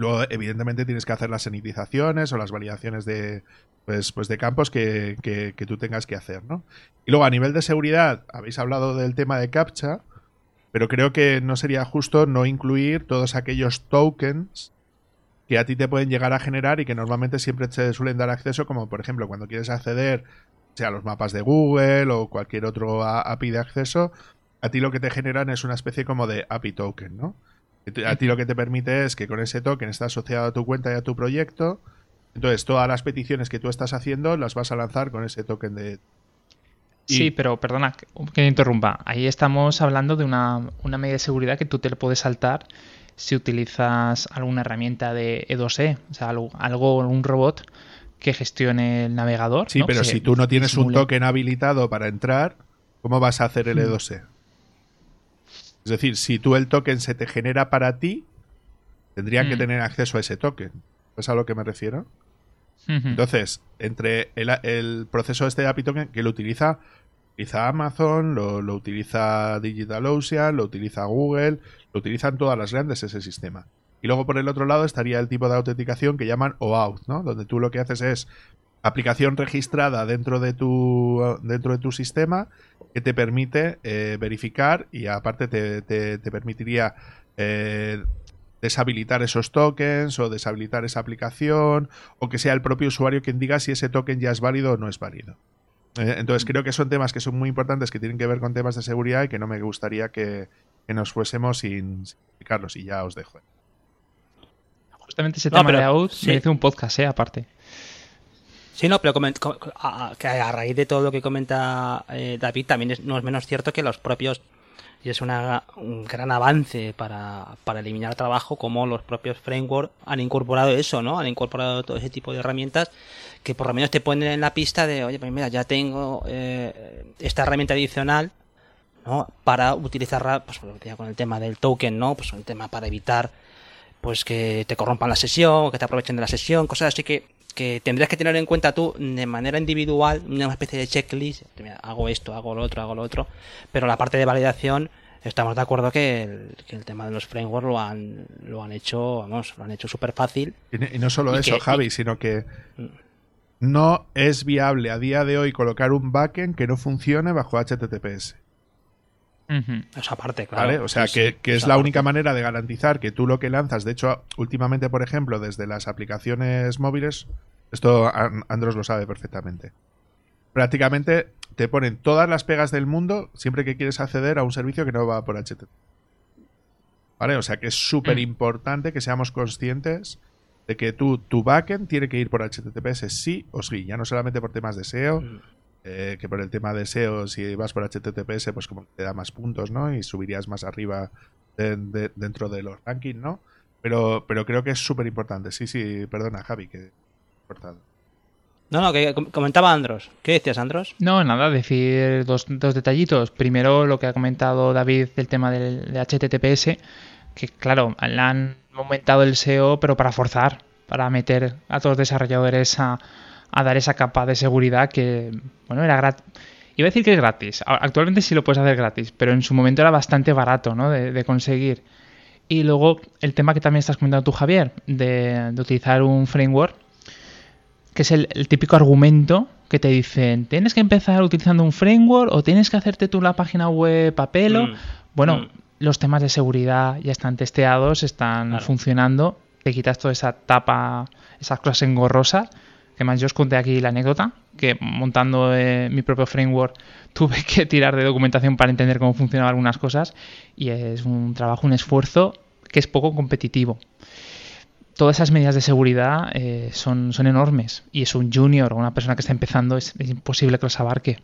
Luego, evidentemente, tienes que hacer las sanitizaciones o las validaciones de, pues, pues de campos que, que, tú tengas que hacer, ¿no? Y luego, a nivel de seguridad, habéis hablado del tema de CAPTCHA, pero creo que no sería justo no incluir todos aquellos tokens que a ti te pueden llegar a generar y que normalmente siempre te suelen dar acceso, como por ejemplo cuando quieres acceder sea a los mapas de Google o cualquier otro API de acceso, a ti lo que te generan es una especie como de API token, ¿no? A ti lo que te permite es que con ese token está asociado a tu cuenta y a tu proyecto. Entonces, todas las peticiones que tú estás haciendo las vas a lanzar con ese token de. Sí, pero perdona que me interrumpa. Ahí estamos hablando de una, medida de seguridad que tú te le puedes saltar si utilizas alguna herramienta de E2E, e, o sea, algo, un robot que gestione el navegador. Sí, pero si tú no tienes un token habilitado para entrar, ¿cómo vas a hacer el E2E? Es decir, si tú el token se te genera para ti, tendrían que mm. tener acceso a ese token. ¿Es a lo que me refiero? Entonces, entre el, proceso este de API token que lo utiliza, utiliza Amazon, lo, lo utiliza DigitalOcean, lo utiliza Google, lo utilizan todas las grandes ese sistema. Y luego por el otro lado estaría el tipo de autenticación que llaman OAuth, ¿no? Donde tú lo que haces es aplicación registrada dentro de tu, dentro de tu sistema que te permite eh, verificar y aparte te, te, permitiría eh, deshabilitar esos tokens o deshabilitar esa aplicación o que sea el propio usuario quien diga si ese token ya es válido o no es válido. Eh, entonces creo que son temas que son muy importantes que tienen que ver con temas de seguridad y que no me gustaría que, nos fuésemos sin, explicarlos y ya os dejo. Justamente ese tema de out merece un podcast, ¿eh? aparte. Sí, no, pero a, que a raíz de todo lo que comenta eh, David, también no es menos cierto que los propios, y es una, un gran avance para, para eliminar trabajo, como los propios frameworks han incorporado eso, ¿no? Han incorporado todo ese tipo de herramientas que por lo menos te ponen en la pista de, oye, pues mira, ya tengo eh, esta herramienta adicional, ¿no? Para utilizarla, pues con el tema del token, ¿no? Pues un tema para evitar pues que te corrompan la sesión, que te aprovechen de la sesión, cosas así que, que tendrías que tener en cuenta tú de manera individual, una especie de checklist, hago esto, hago lo otro, hago lo otro, pero la parte de validación estamos de acuerdo que el, tema de los frameworks lo han, lo han hecho, vamos, lo han hecho súper fácil. Y, no solo eso, Javi, sino que mm. no es viable a día de hoy colocar un backend que no funcione bajo HTTPS. Esa parte, claro. O sea, que, es la única manera de garantizar que tú lo que lanzas, de hecho, últimamente, por ejemplo, desde las aplicaciones móviles, esto Andros lo sabe perfectamente. Prácticamente te ponen todas las pegas del mundo siempre que quieres acceder a un servicio que no va por HTTP. ¿Vale? O sea que es súper importante que seamos conscientes de que tú, tu backend tiene que ir por HTTPS sí o sí, ya no solamente por temas de SEO, mm. Eh, que por el tema de SEO, si vas por HTTPS, pues como te da más puntos, ¿no? Y subirías más arriba dentro de los rankings, ¿no? Pero, pero creo que es súper importante. Sí, sí, perdona, Javi, que cortado. No, no, que comentaba Andros. ¿Qué decías, Andros? No, nada, decir dos, dos detallitos. Primero, lo que ha comentado David del tema del, de HTTPS, que claro, le han aumentado el SEO, pero para forzar, para meter a todos los desarrolladores a, dar esa capa de seguridad que, bueno, era gratis. Iba a decir que es gratis. Actualmente sí lo puedes hacer gratis, pero en su momento era bastante barato, ¿no? De, conseguir. Y luego el tema que también estás comentando tú, Javier, de, de utilizar un framework que es el, típico argumento que te dicen, tienes que empezar utilizando un framework o tienes que hacerte tú la página web a pelo. Mm, bueno, mm. los temas de seguridad ya están testeados, están funcionando. Te quitas toda esa tapa, esas cosas engorrosas. Que más yo os conté aquí la anécdota, que montando eh, mi propio framework tuve que tirar de documentación para entender cómo funcionaban algunas cosas. Y es un trabajo, un esfuerzo que es poco competitivo todas esas medidas de seguridad eh, son, son enormes y es un junior o una persona que está empezando es, imposible que los abarque.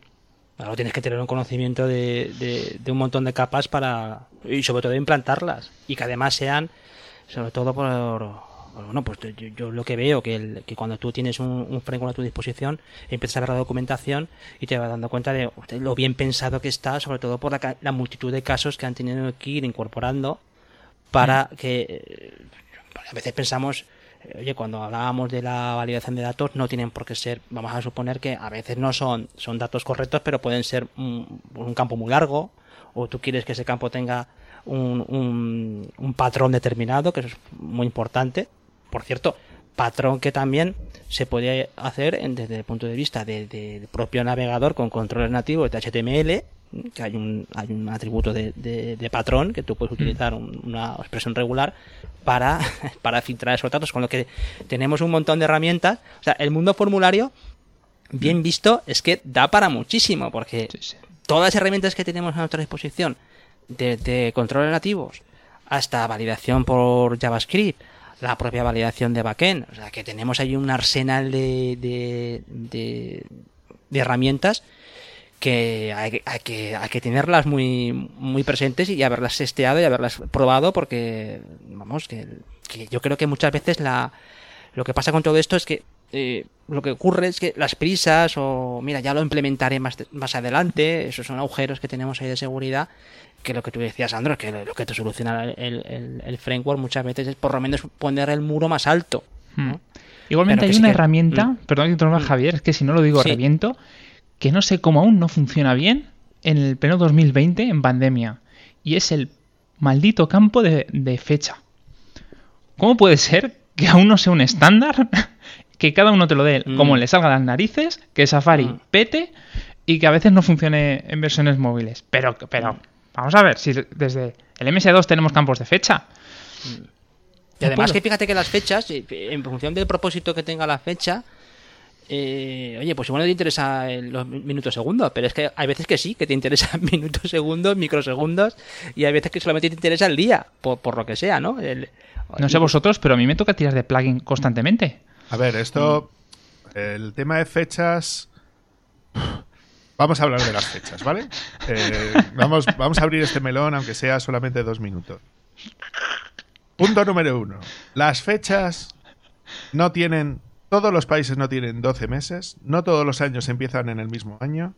Claro, tienes que tener un conocimiento de, un montón de capas para y sobre todo implantarlas y que además sean sobre todo por bueno pues yo, lo que veo que, que cuando tú tienes un, framework a tu disposición empiezas a ver la documentación y te vas dando cuenta de lo bien pensado que está sobre todo por la, la multitud de casos que han tenido que ir incorporando para mm. que a veces pensamos, eh, oye, cuando hablábamos de la validación de datos, no tienen por qué ser, vamos a suponer que a veces no son, son datos correctos, pero pueden ser un, campo muy largo, o tú quieres que ese campo tenga un, un, patrón determinado, que eso es muy importante. Por cierto, patrón que también se puede hacer desde el punto de vista del propio navegador con controles nativos de HTML, que hay un, hay un atributo de, de, patrón que tú puedes mm. utilizar una expresión regular para, para filtrar esos datos, con lo que tenemos un montón de herramientas. O sea, el mundo formulario, bien visto, es que da para muchísimo, porque todas las herramientas que tenemos a nuestra disposición, desde controles nativos hasta validación por JavaScript, la propia validación de backend, o sea, que tenemos ahí un arsenal de, de, de, de herramientas que hay, que hay que tenerlas muy, muy presentes y haberlas testeado y haberlas probado porque, vamos, que, yo creo que muchas veces la, lo que pasa con todo esto es que eh, lo que ocurre es que las prisas o, mira, ya lo implementaré más, más adelante, esos son agujeros que tenemos ahí de seguridad, que lo que tú decías, Sandro, que lo que te soluciona el, el, framework muchas veces es por lo menos poner el muro más alto. Hmm. Igualmente hay una herramienta, mm. perdón que interrumpa mm. Javier, es que si no lo digo reviento, que no sé cómo aún no funciona bien en el pleno 2020 en pandemia. Y es el maldito campo de, fecha. ¿Cómo puede ser que aún no sea un estándar? Que cada uno te lo dé como mm. le salga las narices, que Safari mm. pete y que a veces no funcione en versiones móviles. Pero, pero mm. vamos a ver, si desde el MS2 tenemos campos de fecha. Y además que fíjate que las fechas, eh, en función del propósito que tenga la fecha, eh, oye, pues igual no te interesa los minutos segundos, pero es que hay veces que sí, que te interesan minutos segundos, microsegundos, y hay veces que solamente te interesa el día, por, lo que sea, ¿no? no sé vosotros, pero a mí me toca tirar de plugin constantemente. A ver, esto, el tema de fechas... Vamos a hablar de las fechas, ¿vale? Eh, vamos, vamos a abrir este melón, aunque sea solamente dos minutos. Punto número uno. Las fechas no tienen todos los países no tienen 12 meses, no todos los años empiezan en el mismo año,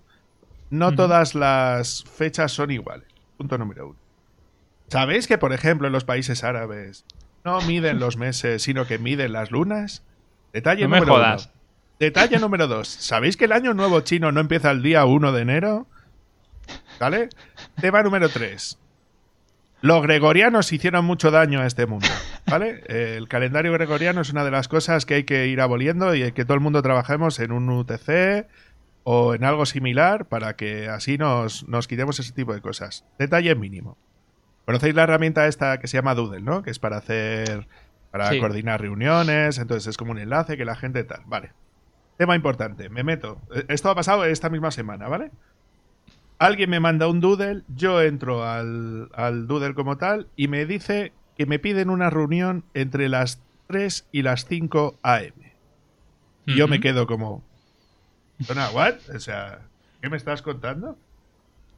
no todas las fechas son iguales. Punto número uno. ¿Sabéis que, por ejemplo, en los países árabes no miden los meses, sino que miden las lunas. Detalle No me número jodas. uno. Detalle número dos. ¿Sabéis que el año nuevo chino no empieza el día 1 de enero? ¿Vale? Tema número tres. Los gregorianos hicieron mucho daño a este mundo, ¿vale? El calendario gregoriano es una de las cosas que hay que ir aboliendo y que todo el mundo trabajemos en un UTC o en algo similar para que así nos, nos quitemos ese tipo de cosas. Detalle mínimo. Conocéis la herramienta esta que se llama Doodle, ¿no? Que es para hacer, para Sí. coordinar reuniones, entonces es como un enlace que la gente tal. Vale. Tema importante, me meto. Eh, Esto ha pasado esta misma semana, ¿vale? Alguien me manda un doodle, yo entro al, al doodle como tal y me dice que me piden una reunión entre las 3 y las 5 AM. Y yo me quedo como... "Dona, ¿what? O sea, ¿qué me estás contando?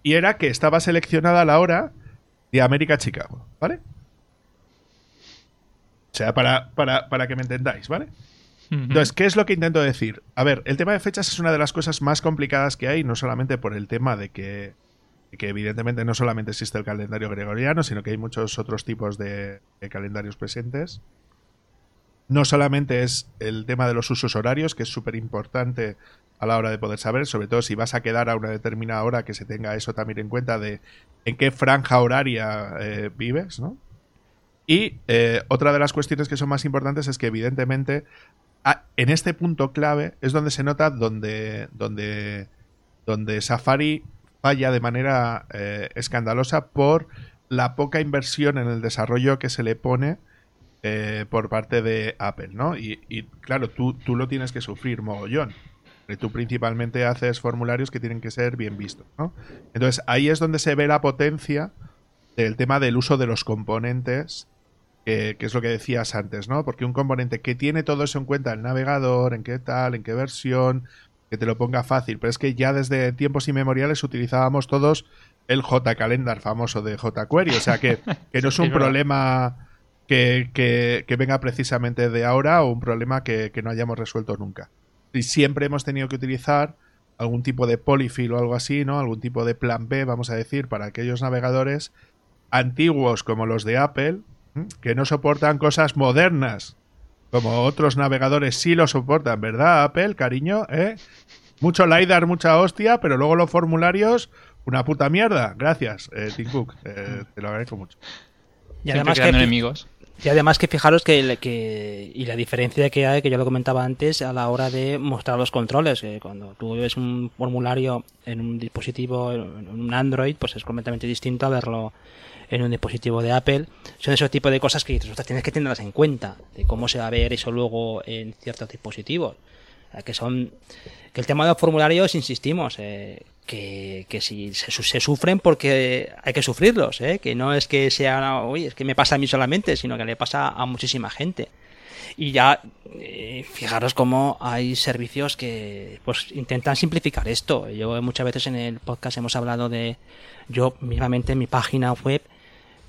Y era que estaba seleccionada la hora de América Chicago, ¿vale? O sea, para, para, para que me entendáis, ¿vale? Entonces, ¿qué es lo que intento decir? A ver, el tema de fechas es una de las cosas más complicadas que hay, no solamente por el tema de que, que evidentemente no solamente existe el calendario gregoriano, sino que hay muchos otros tipos de, de calendarios presentes. No solamente es el tema de los usos horarios, que es súper importante a la hora de poder saber, sobre todo si vas a quedar a una determinada hora, que se tenga eso también en cuenta de en qué franja horaria eh, vives, ¿no? Y eh, otra de las cuestiones que son más importantes es que evidentemente en este punto clave es donde se nota donde, donde, donde Safari falla de manera eh, escandalosa por la poca inversión en el desarrollo que se le pone eh, por parte de Apple, ¿no? Y, claro, tú, tú lo tienes que sufrir mogollón. Tú principalmente haces formularios que tienen que ser bien vistos, ¿no? Entonces ahí es donde se ve la potencia del tema del uso de los componentes que, que es lo que decías antes, ¿no? Porque un componente que tiene todo eso en cuenta, el navegador, en qué tal, en qué versión, que te lo ponga fácil, pero es que ya desde tiempos inmemoriales utilizábamos todos el JCalendar famoso de jQuery, o sea que, que no es un problema que, que- que venga precisamente de ahora o un problema que, que no hayamos resuelto nunca. Y siempre hemos tenido que utilizar algún tipo de polyfill o algo así, ¿no? Algún tipo de plan B, vamos a decir, para aquellos navegadores antiguos como los de Apple. Que no soportan cosas modernas, como otros navegadores sí lo soportan, ¿verdad, Apple, cariño? ¿Eh? Mucho LiDAR, mucha hostia, pero luego los formularios, una puta mierda. Gracias, eh, Tim Cook. Eh, te lo agradezco mucho. Y además, que, enemigos. y además que fijaros que, que y la diferencia que hay, que yo lo comentaba antes, a la hora de mostrar los controles, que cuando tú ves un formulario en un dispositivo, en un Android, pues es completamente distinto a verlo en un dispositivo de Apple. Son esos tipos de cosas que dices, "Ostras, tienes que tenerlas en cuenta, de cómo se va a ver eso luego en ciertos dispositivos. Que son que el tema de los formularios, insistimos, eh, que, que si se sufren porque hay que sufrirlos, eh, que no es que sea, oye, es que me pasa a mí solamente, sino que le pasa a muchísima gente. Y ya, eh, fijaros cómo hay servicios que pues intentan simplificar esto. Yo muchas veces en el podcast hemos hablado de, yo mismamente en mi página web,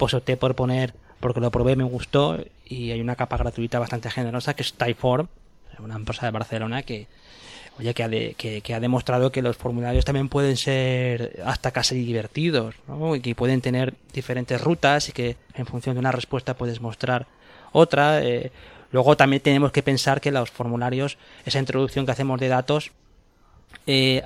pues opté por poner, porque lo probé, me gustó, y hay una capa gratuita bastante generosa que es Typeform, una empresa de Barcelona que, oye, que ha, de- que, ha demostrado que los formularios también pueden ser hasta casi divertidos. Y que pueden tener diferentes rutas y que en función de una respuesta puedes mostrar otra. eh. Luego también tenemos que pensar que los formularios, esa introducción que hacemos de datos, eh,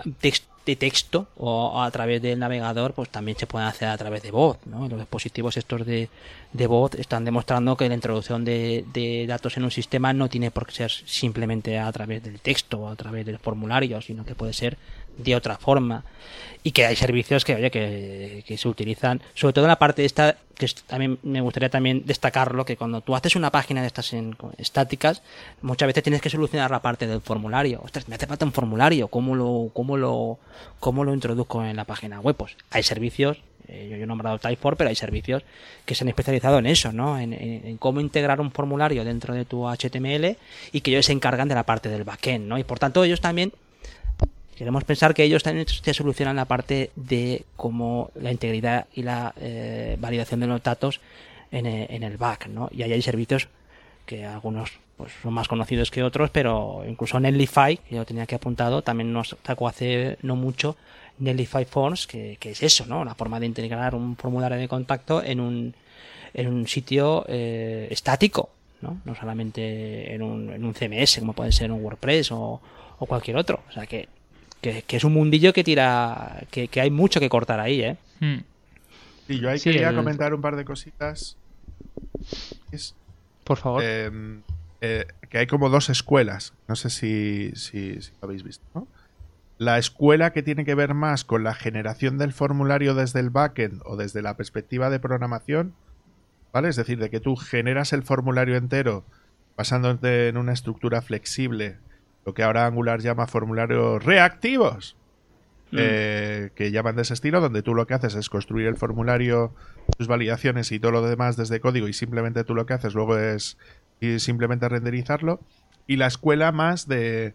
de texto o a través del navegador, pues también se pueden hacer a través de voz. ¿no? Los dispositivos estos de, de voz están demostrando que la introducción de, de datos en un sistema no tiene por qué ser simplemente a través del texto o a través del formulario, sino que puede ser de otra forma. Y que hay servicios que, oye, que, que se utilizan, sobre todo en la parte esta, que también me gustaría también destacarlo, que cuando tú haces una página de estas en- estáticas, muchas veces tienes que solucionar la parte del formulario. Ostras, me hace falta un formulario, ¿cómo lo, cómo lo, cómo lo introduzco en la página web? Pues hay servicios, eh, yo, yo he nombrado Typeform, pero hay servicios que se han especializado en eso, ¿no? En cómo integrar un formulario dentro de tu HTML y que ellos se encargan de la parte del backend, ¿no? Y por tanto ellos también Queremos pensar que ellos también te solucionan la parte de cómo la integridad y la eh, validación de los datos en, eh, en el back, ¿no? Y ahí hay servicios que algunos pues son más conocidos que otros, pero incluso Netlify, que yo tenía que apuntado, también nos sacó hace no mucho Netlify Forms, que, que, es eso, ¿no? La forma de integrar un formulario de contacto en un, en un sitio eh, estático, ¿no? No solamente en un, en un CMS, como puede ser un WordPress o, o cualquier otro. O sea que, que, que, es un mundillo que tira, que, que hay mucho que cortar ahí, ¿eh? Hmm. Sí, yo ahí Sí, quería el- comentar un par de cositas. Es, Por favor. eh, eh, que hay como dos escuelas. No sé si, si, si lo habéis visto, ¿no? La escuela que tiene que ver más con la generación del formulario desde el backend o desde la perspectiva de programación, ¿vale? Es decir, de que tú generas el formulario entero basándote en una estructura flexible, lo que ahora Angular llama formularios reactivos, eh, que llaman de ese estilo, donde tú lo que haces es construir el formulario, tus validaciones y todo lo demás desde código y simplemente tú lo que haces luego es y simplemente renderizarlo. Y la escuela más de,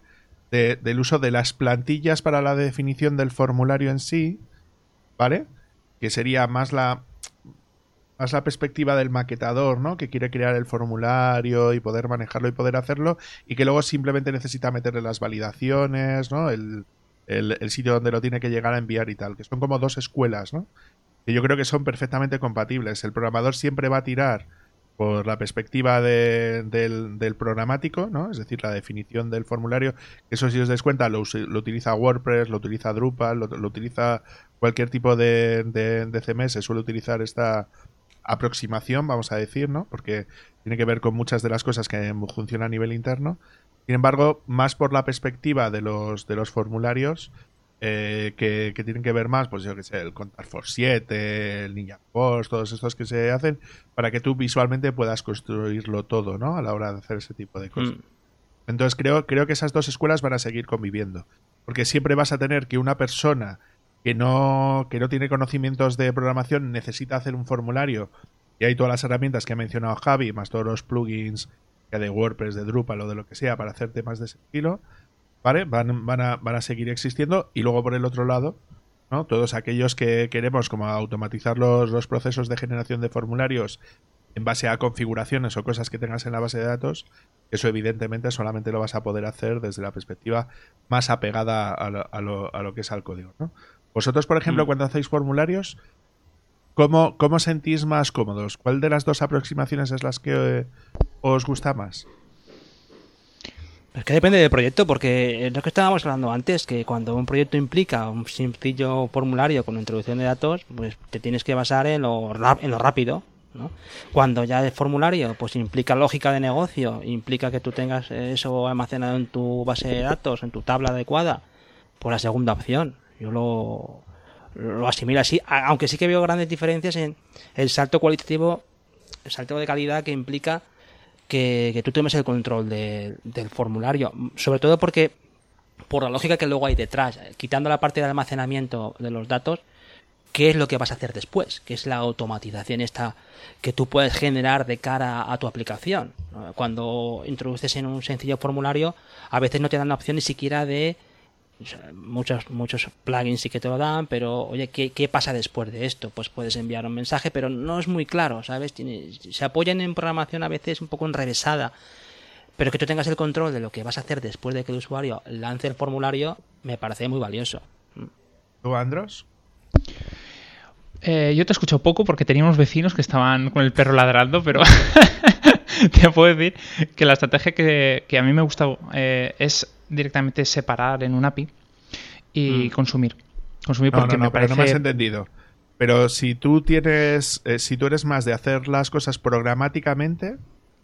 de- del uso de las plantillas para la definición del formulario en sí, ¿vale? Que sería más la más la perspectiva del maquetador, ¿no? Que quiere crear el formulario y poder manejarlo y poder hacerlo y que luego simplemente necesita meterle las validaciones, ¿no? El, el- el sitio donde lo tiene que llegar a enviar y tal, que son como dos escuelas, ¿no? Que yo creo que son perfectamente compatibles. El programador siempre va a tirar por la perspectiva de- del, del programático, ¿no? Es decir, la definición del formulario. Eso, si os dais cuenta, lo, lo utiliza WordPress, lo utiliza Drupal, lo, lo utiliza cualquier tipo de, de, de CMS, suele utilizar esta aproximación, vamos a decir, ¿no? Porque tiene que ver con muchas de las cosas que funcionan a nivel interno. Sin embargo, más por la perspectiva de los, de los formularios, eh, que, que tienen que ver más, pues yo que sé, el Contar for 7, el Ninja Post, todos estos que se hacen, para que tú visualmente puedas construirlo todo, ¿no? A la hora de hacer ese tipo de cosas. Mm. Entonces creo, creo que esas dos escuelas van a seguir conviviendo. Porque siempre vas a tener que una persona que no, que no tiene conocimientos de programación necesita hacer un formulario y hay todas las herramientas que ha mencionado Javi, más todos los plugins que de WordPress, de Drupal o de lo que sea para hacer temas de ese estilo, ¿vale? Van, van, a, van a seguir existiendo y luego por el otro lado, ¿no? Todos aquellos que queremos como automatizar los, los procesos de generación de formularios en base a configuraciones o cosas que tengas en la base de datos, eso evidentemente solamente lo vas a poder hacer desde la perspectiva más apegada a lo, a lo, a lo que es al código. ¿no? Vosotros, por ejemplo, Mm. cuando hacéis formularios, ¿cómo, ¿cómo sentís más cómodos? ¿Cuál de las dos aproximaciones es las que eh, os gusta más? Es que depende del proyecto, porque es lo que estábamos hablando antes, que cuando un proyecto implica un sencillo formulario con introducción de datos, pues te tienes que basar en lo, rap- en lo rápido. ¿no? Cuando ya el formulario pues implica lógica de negocio, implica que tú tengas eso almacenado en tu base de datos, en tu tabla adecuada, pues la segunda opción. Yo lo, lo asimilo así, aunque sí que veo grandes diferencias en el salto cualitativo, el salto de calidad que implica que, que tú tomes el control de- del formulario. Sobre todo porque, por la lógica que luego hay detrás, quitando la parte de almacenamiento de los datos, ¿qué es lo que vas a hacer después? ¿Qué es la automatización esta que tú puedes generar de cara a tu aplicación? Cuando introduces en un sencillo formulario, a veces no te dan la opción ni siquiera de o sea, muchos muchos plugins sí que te lo dan, pero oye, ¿qué, qué pasa después de esto? Pues puedes enviar un mensaje, pero no es muy claro, ¿sabes? Tiene- se apoyan en programación a veces un poco enrevesada, pero que tú tengas el control de lo que vas a hacer después de que el usuario lance el formulario, me parece muy valioso. ¿Tú, Andros? Eh, yo te escucho poco porque tenía unos vecinos que estaban con el perro ladrando, pero te puedo decir que la estrategia que, que a mí me gusta eh, es directamente separar en un API y Mm. consumir. Consumir No, porque no, no, me parece... no me has entendido. Pero si tú tienes, eh, si tú eres más de hacer las cosas programáticamente,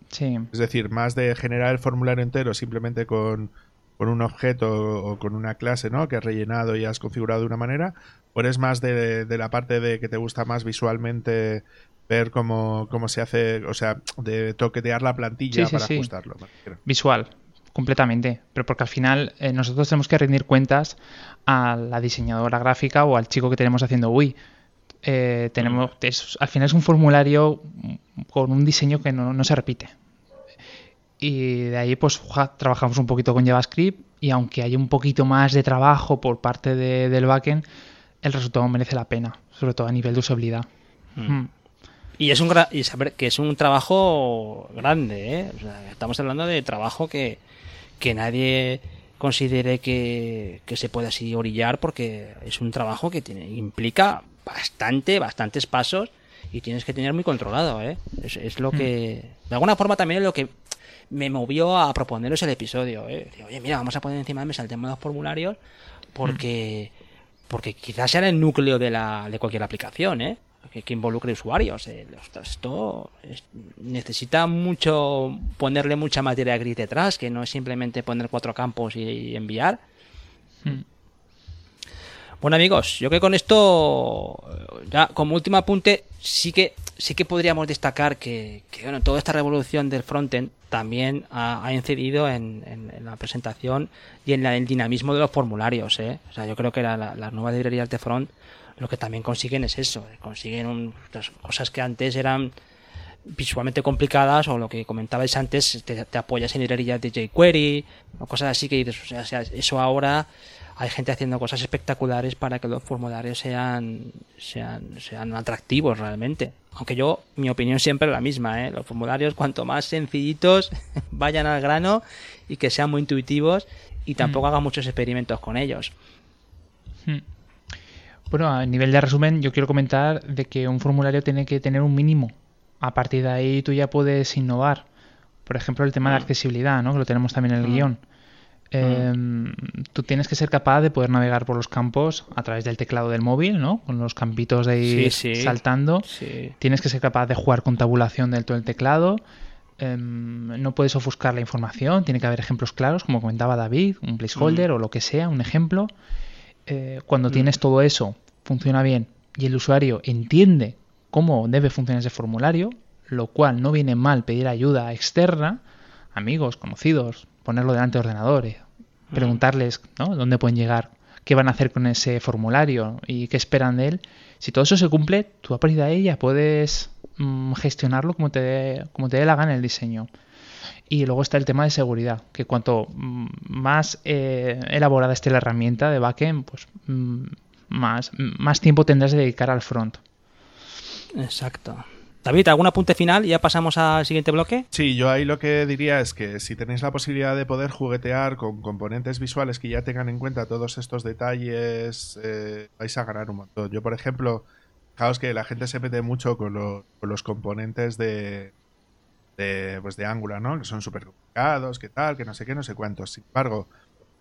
Sí. es decir, más de generar el formulario entero simplemente con, con un objeto o con una clase, ¿no? Que has rellenado y has configurado de una manera, o eres más de, de la parte de que te gusta más visualmente ver cómo, cómo se hace, o sea, de toquetear la plantilla Sí, sí, para sí. ajustarlo. Visual, completamente. Pero porque al final eh, nosotros tenemos que rendir cuentas a la diseñadora gráfica o al chico que tenemos haciendo UI. Eh, tenemos, es- al final es un formulario con un diseño que no, no se repite. Y de ahí pues ja- trabajamos un poquito con JavaScript y aunque hay un poquito más de trabajo por parte de- del backend, el resultado merece la pena, sobre todo a nivel de usabilidad. Mm. Y es un y saber que es un trabajo grande, ¿eh? estamos hablando de trabajo que, que nadie considere que, que, se puede así orillar porque es un trabajo que tiene, implica bastante, bastantes pasos y tienes que tener muy controlado, ¿eh? Es, lo hmm. que... De alguna forma también es lo que me movió a proponeros el episodio, ¿eh? Oye, mira, vamos a poner encima de mesa el tema de los formularios porque... Hmm. Porque quizás sea el núcleo de, la, de cualquier aplicación, ¿eh? Que, involucre usuarios. Eh, esto necesita mucho ponerle mucha materia gris detrás, que no es simplemente poner cuatro campos y, enviar. Hmm. Bueno amigos, yo creo que con esto, ya como último apunte, sí que sí que podríamos destacar que, bueno, toda esta revolución del frontend también ha, incidido en, la presentación y en el dinamismo de los formularios. ¿eh? O sea, yo creo que las nuevas librerías de front lo que también consiguen es eso, consiguen cosas que antes eran visualmente complicadas o lo que comentabais antes, te, apoyas en librerías de jQuery o cosas así que dices, o sea, eso ahora hay gente haciendo cosas espectaculares para que los formularios sean, sean, sean atractivos realmente. Aunque yo, mi opinión siempre es la misma, ¿eh? los formularios cuanto más sencillitos vayan al grano y que sean muy intuitivos y tampoco mm. hagan muchos experimentos con ellos. Mm. Bueno, a nivel de resumen, yo quiero comentar de que un formulario tiene que tener un mínimo. A partir de ahí tú ya puedes innovar. Por ejemplo, el tema de mm. accesibilidad, ¿no? que lo tenemos también en el mm. guion. Mm. Em, tú tienes que ser capaz de poder navegar por los campos a través del teclado del móvil, ¿no? Con los campitos de ir saltando. Tienes que ser capaz de jugar con tabulación del todo el teclado. Em, no puedes ofuscar la información. Tiene que haber ejemplos claros, como comentaba David, un placeholder o lo que sea, un ejemplo. Eh, cuando mm. tienes todo eso, funciona bien y el usuario entiende cómo debe funcionar ese formulario, lo cual no viene mal pedir ayuda externa, amigos, conocidos, ponerlo delante de ordenadores, mm. preguntarles ¿no? dónde pueden llegar, qué van a hacer con ese formulario y qué esperan de él. Si todo eso se cumple, tú a partir de ahí ya puedes mm, gestionarlo como te, como te dé la gana el diseño. Y luego está el tema de seguridad, que cuanto más eh, elaborada esté la herramienta de backend, pues mm, más, más tiempo tendrás de dedicar al front. Exacto. David, ¿algún apunte final y ya pasamos al siguiente bloque? Sí, yo ahí lo que diría es que si tenéis la posibilidad de poder juguetear con componentes visuales que ya tengan en cuenta todos estos detalles, eh, vais a ganar un montón. Yo, por ejemplo, fijaos que la gente se mete mucho con los componentes de, de, pues de Angular, ¿no? Que son súper complicados, que tal, que no sé qué, no sé cuántos. Sin embargo,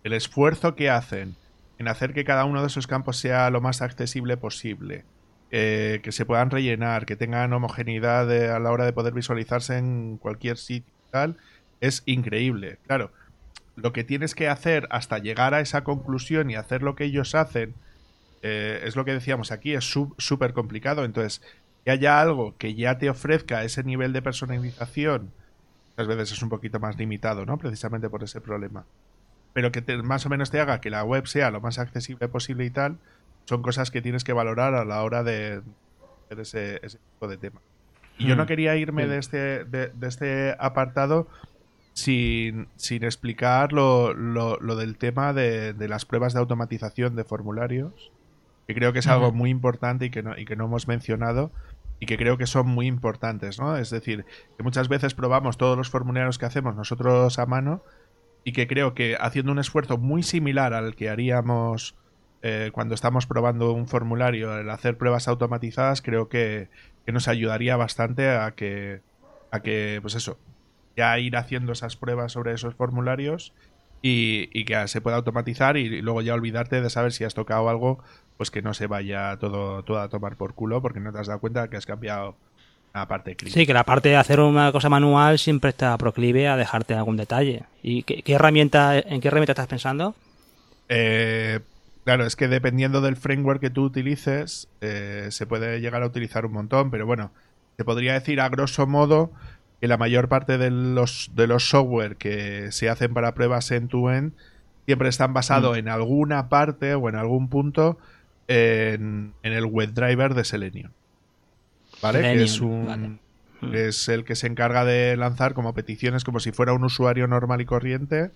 el esfuerzo que hacen en hacer que cada uno de esos campos sea lo más accesible posible, eh, que se puedan rellenar, que tengan homogeneidad a la hora de poder visualizarse en cualquier sitio y tal, es increíble. Claro, lo que tienes que hacer hasta llegar a esa conclusión y hacer lo que ellos hacen, eh, es lo que decíamos aquí, es súper complicado. Entonces, que haya algo que ya te ofrezca ese nivel de personalización, muchas veces es un poquito más limitado, ¿no? Precisamente por ese problema. Pero que más o menos te haga que la web sea lo más accesible posible y tal, son cosas que tienes que valorar a la hora de hacer ese, tipo de tema. Y yo no mm. quería irme de, este, de, este apartado sin, sin explicar lo, lo, del tema de, de, las pruebas de automatización de formularios, que creo que es algo muy importante y que no, y que no hemos mencionado, y que creo que son muy importantes, ¿no? Es decir, que muchas veces probamos todos los formularios que hacemos nosotros a mano y que creo que haciendo un esfuerzo muy similar al que haríamos eh, cuando estamos probando un formulario, el hacer pruebas automatizadas, creo que, nos ayudaría bastante a que, a que, pues eso, ya ir haciendo esas pruebas sobre esos formularios y, y que se pueda automatizar y luego ya olvidarte de saber si has tocado algo pues que no se vaya todo, todo a tomar por culo porque no te has dado cuenta que has cambiado la parte crítica. Sí, que la parte de hacer una cosa manual siempre está proclive a dejarte algún detalle. ¿Y qué, herramienta, en qué herramienta estás pensando? Eh, claro, es que dependiendo del framework que tú utilices, eh, se puede llegar a utilizar un montón, pero bueno, te podría decir a grosso modo que la mayor parte de los, de los software que se hacen para pruebas en tu end siempre están basados mm. en alguna parte o en algún punto en, el WebDriver de Selenium. ¿Vale? que es un. es el que se encarga de lanzar como peticiones como si fuera un usuario normal y corriente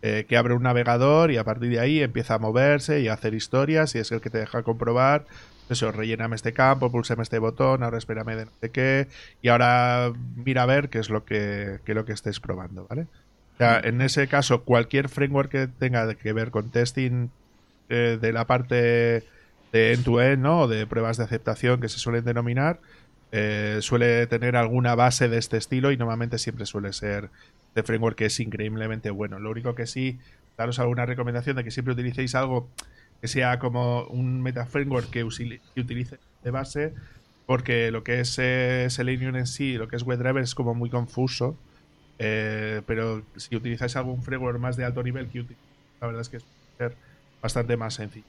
eh, que abre un navegador y a partir de ahí empieza a moverse y a hacer historias y es el que te deja comprobar eso, relléname este campo, pulsame este botón, ahora espérame de no sé qué, y ahora mira a ver qué es lo que, qué es lo que estés probando, ¿vale? O sea, en ese caso, cualquier framework que tenga que ver con testing eh, de la parte de end-to-end, ¿no? O de pruebas de aceptación que se suelen denominar, eh, suele tener alguna base de este estilo y normalmente siempre suele ser de framework que es increíblemente bueno. Lo único que sí, daros alguna recomendación de que siempre utilicéis algo que sea como un meta framework que, que utilice de base, porque lo que es eh, Selenium en sí, lo que es WebDriver es como muy confuso. Eh, pero si utilizáis algún framework más de alto nivel, que la verdad es que es bastante más sencillo.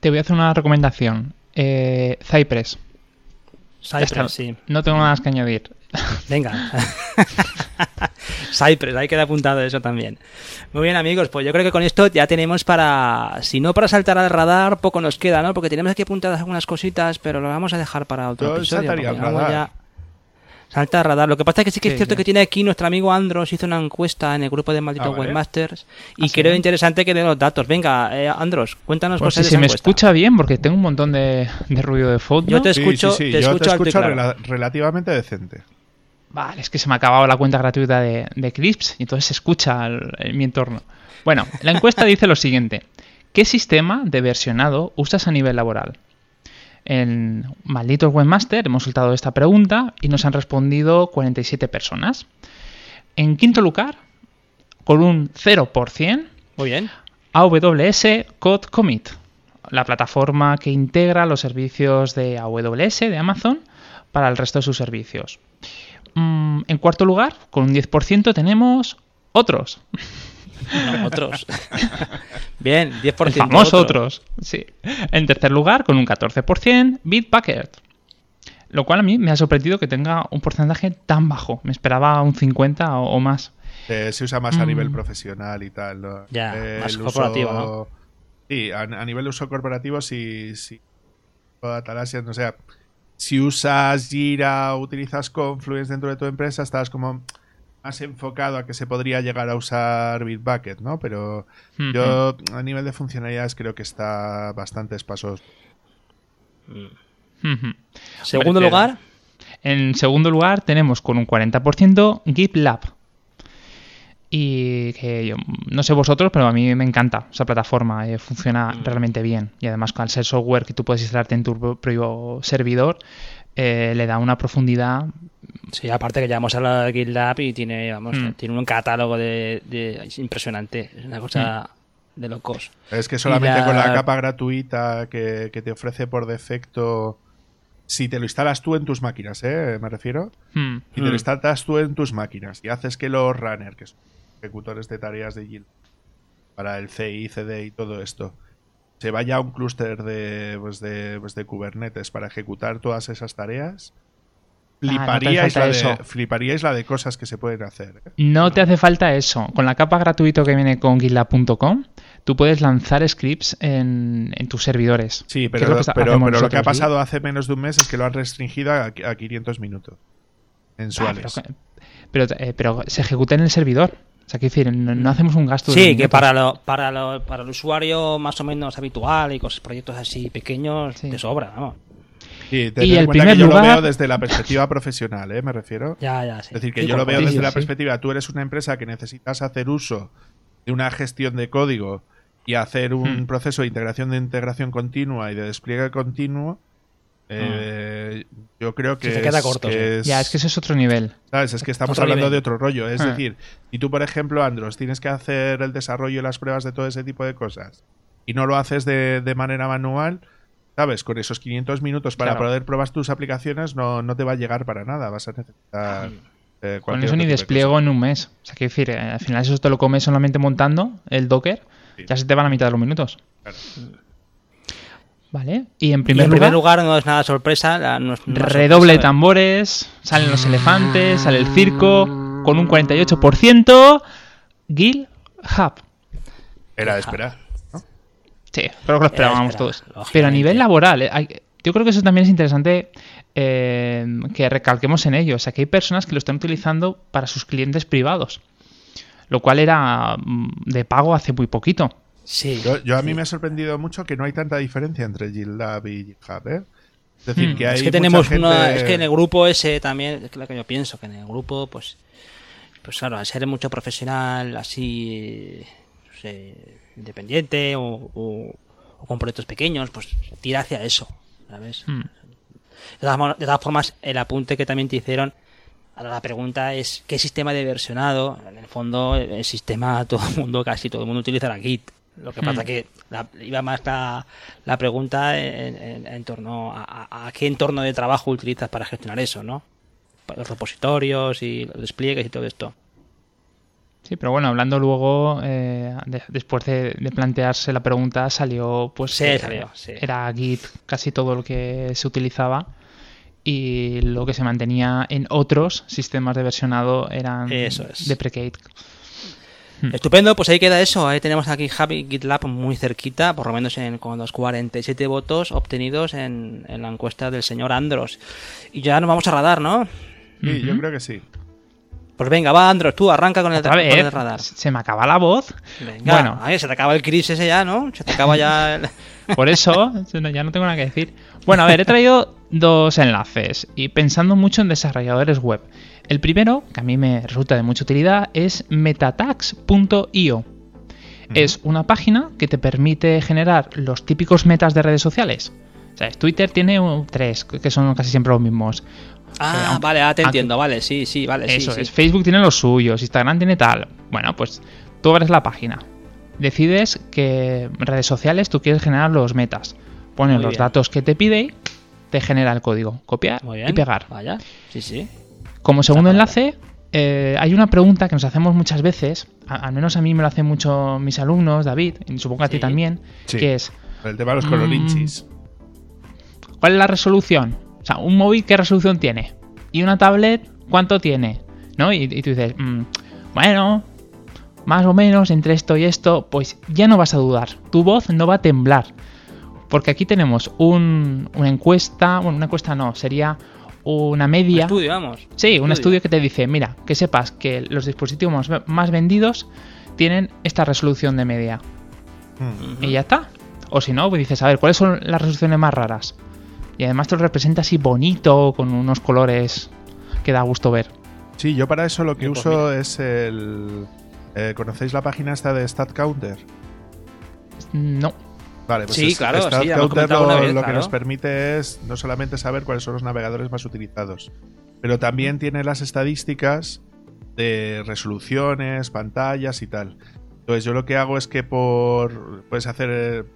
Te voy a hacer una recomendación. Eh, Cypress. Cypress, sí. No tengo nada más que añadir. Venga. Cypress, ahí queda apuntado eso también. Muy bien, amigos, pues yo creo que con esto ya tenemos para. Si no para saltar al radar, poco nos queda, ¿no? Porque tenemos aquí apuntadas algunas cositas, pero lo vamos a dejar para otro episodio. Ya... Salta a radar. Lo que pasa es que sí que es cierto que tiene aquí nuestro amigo Andros hizo una encuesta en el grupo de malditos ah, webmasters y ah, creo interesante que dé los datos. Venga, eh, Andros, cuéntanos pues cosas si se me escucha bien porque tengo un montón de, ruido de fondo. Yo te escucho, te escucho, relativamente decente. Vale, es que se me ha acabado la cuenta gratuita de, de Crisps y entonces se escucha en mi entorno. Bueno, la encuesta dice lo siguiente. ¿Qué sistema de versionado usas a nivel laboral? En Malditos Webmaster hemos soltado esta pregunta y nos han respondido 47 personas. En quinto lugar, con un 0%, Muy bien. AWS Code Commit, la plataforma que integra los servicios de AWS de Amazon para el resto de sus servicios. Mm, en cuarto lugar, con un 10% tenemos otros. otros. Bien, 10%. Famosos otros, sí. En tercer lugar, con un 14%, Bitbucket. Lo cual a mí me ha sorprendido que tenga un porcentaje tan bajo. Me esperaba un 50 o, más. se usa más a nivel mm. profesional y tal. Ya, más corporativo, ¿no? Sí, a, nivel de uso corporativo, sí, sí. Atalasia, o sea, si usas Jira o utilizas Confluence dentro de tu empresa, estás como más enfocado a que se podría llegar a usar Bitbucket, ¿no? Pero yo a nivel de funcionalidades creo que está bastantes pasos. Segundo lugar. En segundo lugar tenemos con un 40% GitLab. Y que yo, no sé vosotros, pero a mí me encanta esa plataforma, eh, funciona mm. realmente bien. Y además, con el ser software que tú puedes instalarte en tu propio servidor, eh, le da una profundidad. Sí, aparte que llevamos a la GitLab y tiene, vamos, mm. tiene un catálogo de, es impresionante, es una cosa mm. de locos. Es que solamente con la capa gratuita que, te ofrece por defecto si te lo instalas tú en tus máquinas, ¿eh? Me refiero. Si te lo instalas tú en tus máquinas y haces que los runners, que ejecutores de tareas de Yield para el CI, CD y todo esto, se vaya a un clúster de, pues de, pues de Kubernetes para ejecutar todas esas tareas, fliparíais, la de, fliparíais la de cosas que se pueden hacer. ¿eh? No te hace falta eso. Con la capa gratuito que viene con GitLab.com, tú puedes lanzar scripts en, tus servidores. Sí, pero, lo, pero, lo que ha pasado hace menos de un mes es que lo han restringido a, 500 minutos mensuales. Ah, pero, eh, pero, se ejecuta en el servidor. O sea, que decir, no, hacemos un gasto. Sí, que para, lo, para, lo, para el usuario más o menos habitual y con proyectos así pequeños, de sobra, vamos. Sí, y el primer que yo lo veo desde la perspectiva profesional, ¿eh? Me refiero. Ya, ya, Es decir, que yo lo veo desde la perspectiva. Tú eres una empresa que necesitas hacer uso de una gestión de código y hacer un hmm. proceso de integración de integración continua y de despliegue continuo eh, yo creo que. Se queda corto. Ya, es que ese es otro nivel. ¿Sabes? Es que estamos hablando de otro rollo. Es ah. decir, si tú, por ejemplo, Andros, tienes que hacer el desarrollo y las pruebas de todo ese tipo de cosas y no lo haces de, manera manual, ¿sabes? Con esos 500 minutos para poder probar tus aplicaciones no, no te va a llegar para nada. Vas a necesitar. Eh, Con eso ni despliego en un mes. O sea, que decir, eh, al final eso te lo comes solamente montando el Docker, ya se te va a la mitad de los minutos. Claro. ¿Vale? Y en primer, lugar, no es nada sorpresa. redoble de tambores, salen los elefantes, sale el circo, con un 48%. Gil Hub. Era de esperar. Sí, creo que lo esperábamos todos. Pero a nivel laboral, eh, yo creo que eso también es interesante eh, que recalquemos en ello. O sea, que hay personas que lo están utilizando para sus clientes privados. Lo cual era mm, de pago hace muy poquito. Sí. Yo, yo a mí sí. me ha sorprendido mucho que no hay tanta diferencia entre GitLab y GitHub, ¿eh? Es decir, Hmm. que hay Es que tenemos gente- una. Es que en el grupo ese también. Es lo que yo pienso, que en el grupo, pues. Pues claro, al ser mucho profesional, así. no sé, independiente o, o- o con proyectos pequeños, pues tira hacia eso, ¿sabes? Mm. De todas, mo- de todas formas, el apunte que también te hicieron. Ahora la pregunta es: ¿qué sistema de versionado? En el fondo, el sistema, todo el mundo, casi todo el mundo utiliza Git. Lo que pasa Hmm. que la- iba más la, la pregunta en, en- en torno a, a- a qué entorno de trabajo utilizas para gestionar eso, ¿no? Los repositorios y los despliegues y todo esto. Sí, pero bueno, hablando luego, eh, de- después de, de plantearse la pregunta, salió pues Sí, salió, sí. era Git casi todo lo que se utilizaba y lo que se mantenía en otros sistemas de versionado eran Eso es. deprecate. Estupendo, pues ahí queda eso. Ahí tenemos aquí Javi GitLab muy cerquita, por lo menos en, con los 47 votos obtenidos en, en la encuesta del señor Andros. Y ya nos vamos a radar, ¿no? Sí, yo creo que sí. Pues venga, va Andros, tú arranca con el, con el radar. se me acaba la voz. Venga, Bueno. ay, se te acaba el Chris ese ya, ¿no? Se te acaba ya el... Por eso, ya no tengo nada que decir. Bueno, a ver, he traído dos enlaces y pensando mucho en desarrolladores web. El primero, que a mí me resulta de mucha utilidad, es metatags.io. Es una página que te permite generar los típicos metas de redes sociales. O sea, Twitter tiene tres, que son casi siempre los mismos. Ah, aunque- vale, ah, te aunque- entiendo, vale, sí, sí, vale, Eso sí. es. Facebook tiene los suyos, Instagram tiene tal. Bueno, pues tú abres la página. Decides qué redes sociales tú quieres generar los metas. Pones Muy los bien. datos que te pide y te genera el código. Copiar y pegar. Vaya, sí, sí. Como segundo enlace, eh, hay una pregunta que nos hacemos muchas veces, a- al menos a mí me lo hacen mucho mis alumnos, David, y supongo que a ti también, Sí. que es, El tema de los Mm. colorinchis. ¿cuál es la resolución? O sea, un móvil, ¿qué resolución tiene? Y una tablet, ¿cuánto tiene? ¿No? Y, y tú dices, mm, bueno, más o menos entre esto y esto, pues ya no vas a dudar. Tu voz no va a temblar. Porque aquí tenemos un- una encuesta, bueno, una encuesta no, sería una media. Estudio, vamos. Sí, un estudio que te dice, mira, que sepas que los dispositivos más- vendidos tienen esta resolución de media. Mm. Y ya está. O si no, pues dices, a ver, ¿cuáles son las resoluciones más raras? Y además te lo representa así bonito, con unos colores que da gusto ver. Sí, yo para eso lo que pues uso es el... eh, ¿Conocéis la página esta de StatCounter? No. Vale, pues Sí, es- claro, sí, ya lo hemos StatCounter comentado lo, una vez, lo que claro. nos permite es no solamente saber cuáles son los navegadores más utilizados, pero también tiene las estadísticas de resoluciones, pantallas y tal. Entonces yo lo que hago es que por... Puedes hacer...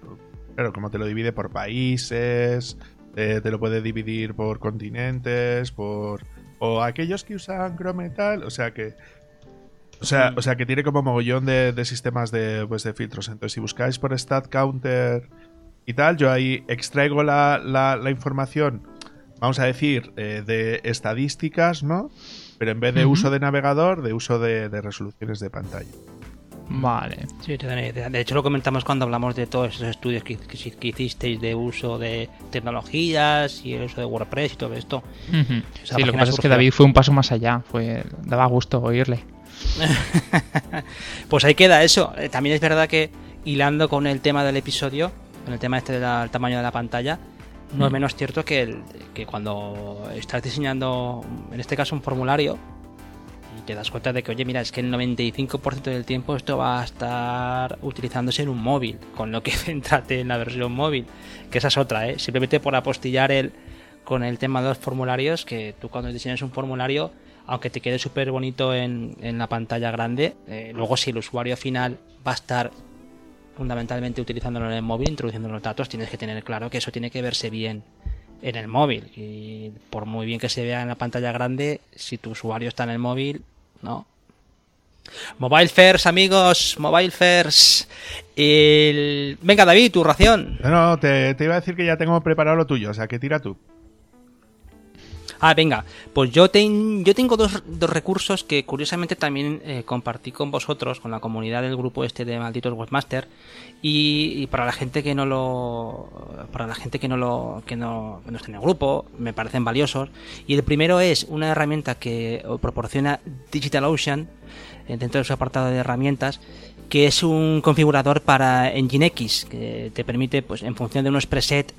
Claro, como te lo divide por países, eh, te lo puede dividir por continentes, por... O aquellos que usan Chrome tal, o sea que... O sea, o sea que tiene como mogollón de, de sistemas de, pues, de filtros. Entonces, si buscáis por stat counter y tal, yo ahí extraigo la, la- la información, vamos a decir, eh, de estadísticas, ¿no? Pero en vez de uso de navegador, de uso de, de resoluciones de pantalla. Vale. Sí. De hecho, lo comentamos cuando hablamos de todos esos estudios que, que- que hicisteis de uso de tecnologías y el uso de WordPress y todo esto. Sí, lo que pasa es que. David fue un paso más allá. Fue daba gusto oírle. Pues ahí queda eso. Eh, También es verdad que hilando con el tema del episodio, con el tema este del tamaño de la pantalla, no es menos cierto que, el- que cuando estás diseñando, en este caso, un formulario, y te das cuenta de que, oye, mira, es que el 95% del tiempo esto va a estar utilizándose en un móvil, con lo que céntrate en la versión móvil, que esa es otra, ¿eh? Simplemente por apostillar el, con el tema de los formularios, que tú cuando diseñas un formulario, aunque te quede súper bonito en, en la pantalla grande, eh, luego si el usuario final va a estar fundamentalmente utilizándolo en el móvil, introduciendo los datos, tienes que tener claro que eso tiene que verse bien en el móvil. Y por muy bien que se vea en la pantalla grande, si tu usuario está en el móvil, no. Mobile First, amigos, Mobile First. El... Venga, David, tu ración. No, no, te, te iba a decir que ya tengo preparado lo tuyo, o sea que tira tú. Ah, venga, pues yo, ten- yo tengo dos, recursos que curiosamente también eh, compartí con vosotros, con la comunidad del grupo este de malditos webmaster y, para la gente que no lo para la gente que no lo que no, no está en el grupo me parecen valiosos. Y el primero es una herramienta que proporciona DigitalOcean eh, dentro de su apartado de herramientas que es un configurador para Nginx, que te permite, pues en función de unos presets,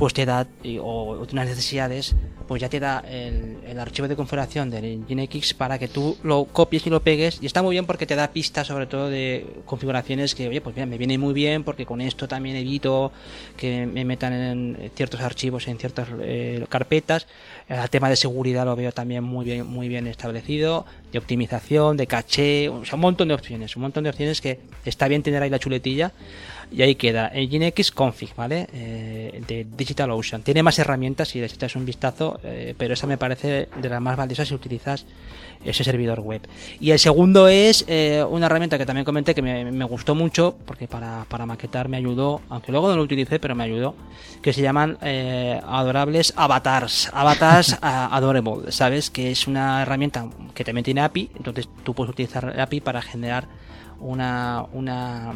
pues te da, o, o unas necesidades, pues ya te da el, el archivo de configuración del Nginx para que tú lo copies y lo pegues. Y está muy bien porque te da pistas, sobre todo de configuraciones que, oye, pues mira, me viene muy bien porque con esto también evito que me metan en ciertos archivos, en ciertas eh, carpetas. El tema de seguridad lo veo también muy bien, muy bien establecido, de optimización, de caché, o sea, un montón de opciones, un montón de opciones que está bien tener ahí la chuletilla. Y ahí queda Nginx Config, ¿vale? Eh, de DigitalOcean. Tiene más herramientas si les echas un vistazo, eh, pero esa me parece de las más valiosas si utilizas ese servidor web. Y el segundo es eh, una herramienta que también comenté que me, gustó mucho, porque para, para, maquetar me ayudó, aunque luego no lo utilicé, pero me ayudó, que se llaman adorables avatars, avatars adorable, ¿sabes? Que es una herramienta que también tiene API, entonces tú puedes utilizar API para generar una, una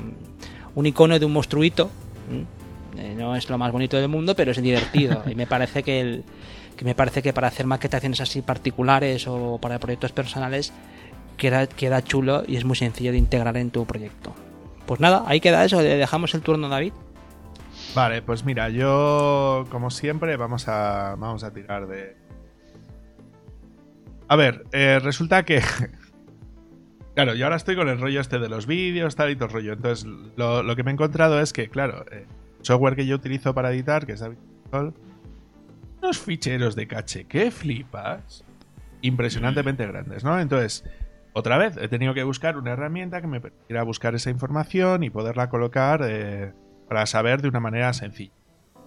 un icono de un monstruito. Eh, no es lo más bonito del mundo, pero es divertido. y me parece que el, que me parece que para hacer maquetaciones así particulares o para proyectos personales queda, queda chulo y es muy sencillo de integrar en tu proyecto. Pues nada, ahí queda eso, le dejamos el turno a David. Vale, pues mira, yo como siempre vamos a vamos a tirar de A ver, eh, resulta que Claro, yo ahora estoy con el rollo este de los vídeos, tal y todo el rollo. Entonces, lo, lo que me he encontrado es que, claro, eh, software que yo utilizo para editar, que es Habitual, unos ficheros de caché que flipas, impresionantemente grandes, ¿no? Entonces, otra vez, he tenido que buscar una herramienta que me permitiera buscar esa información y poderla colocar eh, para saber de una manera sencilla.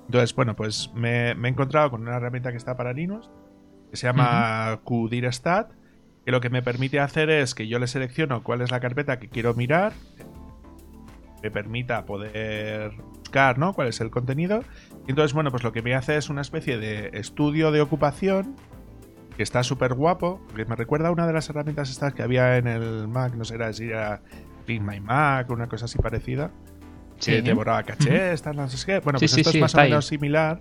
Entonces, bueno, pues me, me, he encontrado con una herramienta que está para Linux, que se llama uh -huh. QDIRStat, que lo que me permite hacer es que yo le selecciono cuál es la carpeta que quiero mirar, me permita poder buscar, ¿no? Cuál es el contenido. Y entonces, bueno, pues lo que me hace es una especie de estudio de ocupación que está súper guapo, que me recuerda a una de las herramientas estas que había en el Mac, no sé si era Clean My Mac o una cosa así parecida, sí. que te borraba caché, uh -huh. no sé qué. Bueno, pues sí, esto es más o menos ahí. similar,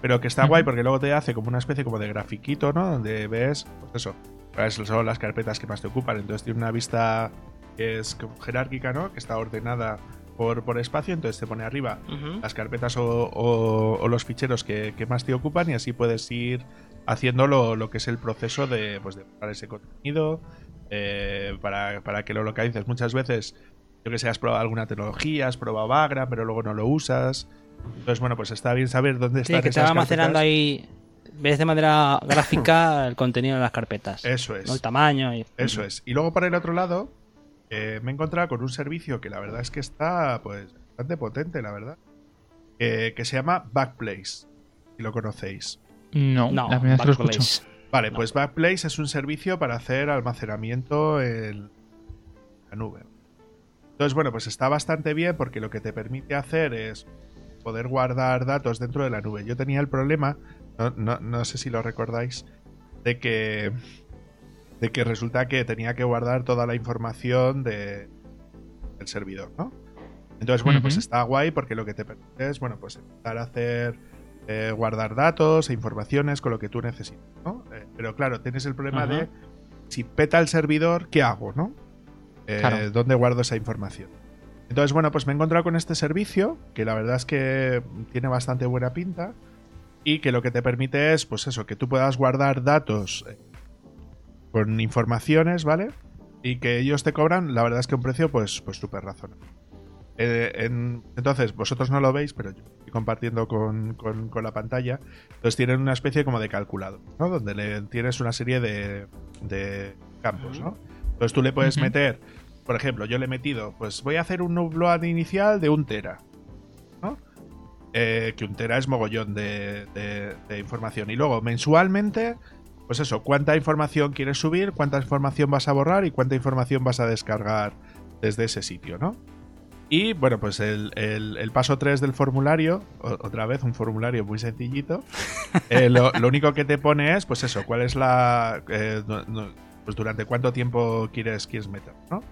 pero que está uh -huh. guay porque luego te hace como una especie como de grafiquito, ¿no? Donde ves, pues eso, cuáles son las carpetas que más te ocupan. Entonces tiene una vista que es jerárquica, ¿no? Que está ordenada por, por espacio, entonces te pone arriba uh -huh. las carpetas o, o, o los ficheros que, que, más te ocupan y así puedes ir haciendo lo, lo que es el proceso de, pues, de buscar ese contenido eh, para, para, que lo localices. Muchas veces, yo que sé, has probado alguna tecnología, has probado Vagrant, pero luego no lo usas. Entonces, bueno, pues está bien saber dónde sí, están que te va almacenando ahí ves de manera gráfica el contenido de las carpetas. Eso es. ¿no? El tamaño. Y... Eso es. Y luego por el otro lado, eh, me he encontrado con un servicio que la verdad es que está pues bastante potente, la verdad. Eh, que se llama Backplace. Si lo conocéis. No, No, la primera vez que lo escucho. Vale, No. pues Backplace es un servicio para hacer almacenamiento en la nube. Entonces, bueno, pues está bastante bien porque lo que te permite hacer es poder guardar datos dentro de la nube. Yo tenía el problema, no, no, no sé si lo recordáis, de que de que resulta que tenía que guardar toda la información de, del servidor, ¿no? Entonces, bueno, uh -huh. pues está guay porque lo que te permite es, bueno, pues empezar a hacer eh, guardar datos e informaciones con lo que tú necesitas, ¿no? Eh, pero claro, tienes el problema uh -huh. de si peta el servidor, ¿qué hago, no? Eh, claro. ¿Dónde guardo esa información? Entonces, bueno, pues me he encontrado con este servicio, que la verdad es que tiene bastante buena pinta, y que lo que te permite es, pues eso, que tú puedas guardar datos eh, con informaciones, ¿vale? Y que ellos te cobran, la verdad es que un precio, pues, pues súper razonable. Eh, en, entonces, vosotros no lo veis, pero yo estoy compartiendo con, con, con, la pantalla. Entonces tienen una especie como de calculado, ¿no? Donde le tienes una serie de, de campos, ¿no? Entonces tú le puedes uh -huh. meter, por ejemplo, yo le he metido, pues voy a hacer un upload inicial de un tera, ¿no? Eh, que un tera es mogollón de, de, de información. Y luego, mensualmente, pues eso, cuánta información quieres subir, cuánta información vas a borrar y cuánta información vas a descargar desde ese sitio, ¿no? Y bueno, pues el, el, el paso 3 del formulario, otra vez un formulario muy sencillito, eh, lo, lo, único que te pone es, pues eso, cuál es la... Eh, no, no, pues durante cuánto tiempo quieres, quieres meter, ¿no?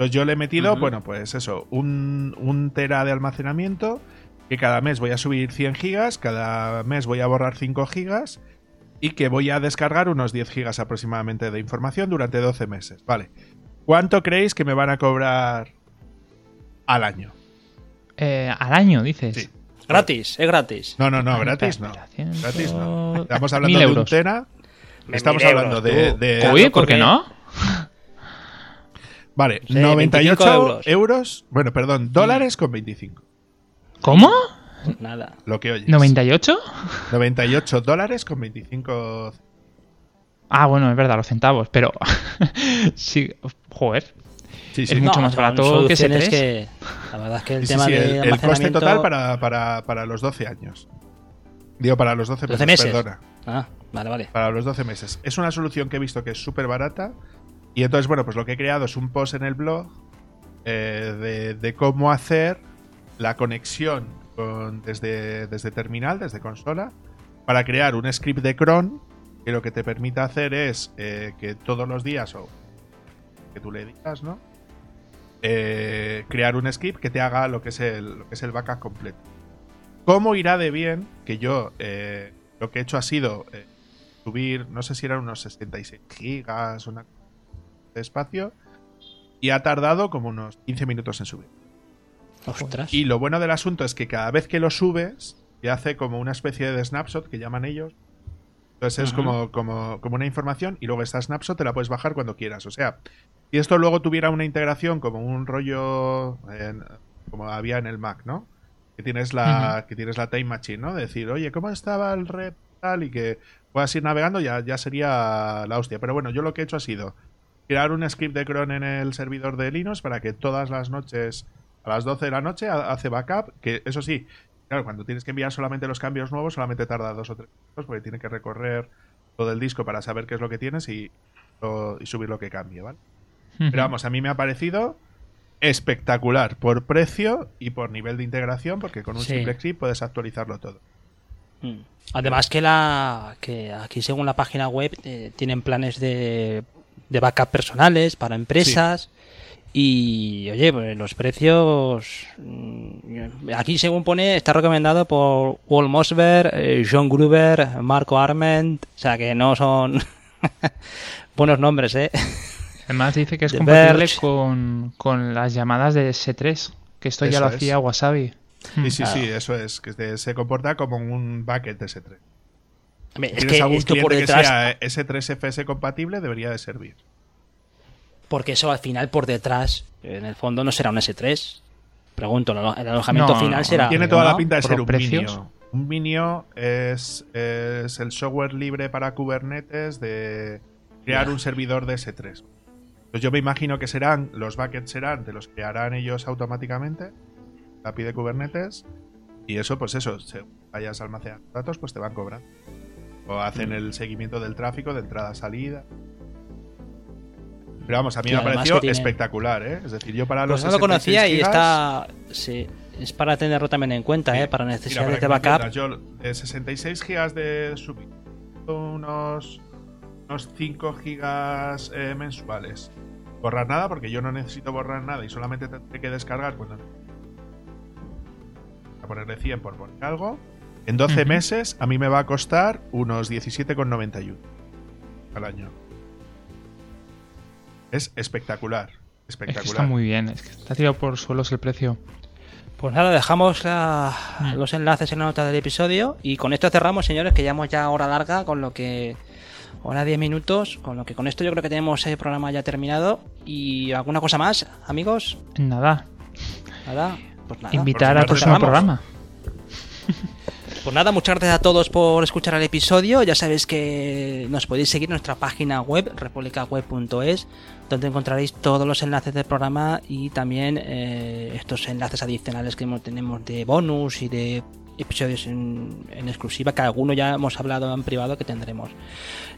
Entonces yo le he metido, uh -huh. bueno, pues eso, un, un tera de almacenamiento, que cada mes voy a subir 100 gigas, cada mes voy a borrar 5 gigas y que voy a descargar unos 10 gigas aproximadamente de información durante 12 meses. Vale. ¿Cuánto creéis que me van a cobrar al año. Eh, al año, dices. Sí. Gratis, es gratis. No, no, no, Ah, gratis no. Gratis no. ciento- Estamos hablando de un euros. tera. Estamos hablando de, de- Uy, ¿por qué no? Vale, Sí, 98 25 euros. euros. Bueno, perdón, dólares con 25. ¿Cómo? Nada. Lo que oyes. ¿98? 98 dólares con 25. Ah, bueno, es verdad, los centavos, pero. sí, joder. Sí, sí. Es mucho más son barato que soluciones S3. que, la verdad es que el tema sí, de el, el coste almacenamiento- total para, para, para los 12 años. Digo, para los 12 meses, 12 meses. perdona. Ah, vale, vale. Para los 12 meses. Es una solución que he visto que es súper barata. Y entonces, bueno, pues lo que he creado es un post en el blog eh, de, cómo hacer la conexión con- desde, desde terminal, desde consola, para crear un script de cron que lo que te permita hacer es eh, que todos los días o que tú le digas, ¿no? Eh, crear un script que te haga lo que es el, lo que es el backup completo. ¿Cómo irá de bien? Que yo lo que he hecho ha sido subir, no sé si eran unos 66 gigas, una de espacio, y ha tardado como unos 15 minutos en subir. Ostras. Y lo bueno del asunto es que cada vez que lo subes, te hace como una especie de snapshot que llaman ellos. Entonces es como, como, como una información y luego esta snapshot te la puedes bajar cuando quieras. O sea, si esto luego tuviera una integración como un rollo en- como había en el Mac, ¿no? Que tienes la, que tienes la Time Machine, ¿no? De decir, oye, ¿cómo estaba el rep tal? Y que puedas ir navegando, ya, ya sería la hostia. Pero bueno, yo lo que he hecho ha sido crear un script de cron en el servidor de Linux para que todas las noches a las 12 de la noche ha- hace backup, que eso sí, claro, cuando tienes que enviar solamente los cambios nuevos, solamente tarda dos o tres minutos porque tiene que recorrer todo el disco para saber qué es lo que tienes y, subir lo que cambie, ¿vale? Pero vamos, a mí me ha parecido espectacular por precio y por nivel de integración, porque con un Sí. simple script puedes actualizarlo todo. Mm. Además que la que aquí según la página web eh, tienen planes de, de backup personales para empresas y oye pues los precios mm, aquí según pone está recomendado por Wal Mosber, eh, John Gruber, Marco Arment, o sea que no son buenos nombres, eh. Además dice que es The compatible con, con las llamadas de S3, que esto ya lo es. hacía Wasabi. Sí, sí, Claro. sí, eso es, que se- comporta como un bucket S3. Es ¿Tienes que algún esto por cliente detrás que sea S3FS compatible? Debería de servir. Porque eso al final por detrás, en el fondo no será un S3. Pregunto, ¿el alojamiento No, final no, será. Tiene toda la pinta de ser un precios. Minio. Un Minio es, es el software libre para Kubernetes de crear un servidor de S3. Pues yo me imagino que serán, los buckets serán, te los crearán ellos automáticamente, la API de Kubernetes, y eso, pues eso, según vayas almacenando datos, pues te van cobrando. O hacen el seguimiento del tráfico, de entrada-salida. Pero vamos, a mí Y me ha además parecido que tiene- espectacular, ¿eh? Es decir, yo para los Pues no lo conocía 66 y está. Sí, es para tenerlo también en cuenta, ¿eh? Para necesidades de backup. yo de 66 gigas de subir unos, unos 5 gigas eh, mensuales. Borrar nada porque yo no necesito borrar nada y solamente tendré que descargar cuando a ponerle 100 por poner algo. En 12 Ujú. meses a mí me va a costar unos 17,91 al año. Es espectacular. Es que Espectacular. está muy bien, es que está tirado por suelos el precio. Pues nada, dejamos la- Mm. los enlaces en la nota del episodio. Y con esto cerramos, señores, que llevamos ya hora larga, con lo que. Hora 10 minutos, con lo que con esto yo creo que tenemos el programa ya terminado. ¿Y alguna cosa más, amigos? Nada, Nada. Pues nada. invitar al próximo cerramos. programa. Pues nada, muchas gracias a todos por escuchar el episodio. Ya sabéis que nos podéis seguir en nuestra página web, republicaweb.es, donde encontraréis todos los enlaces del programa y también eh, estos enlaces adicionales que hemos- tenemos de bonus y de episodios en, en exclusiva, que alguno ya hemos hablado en privado que tendremos.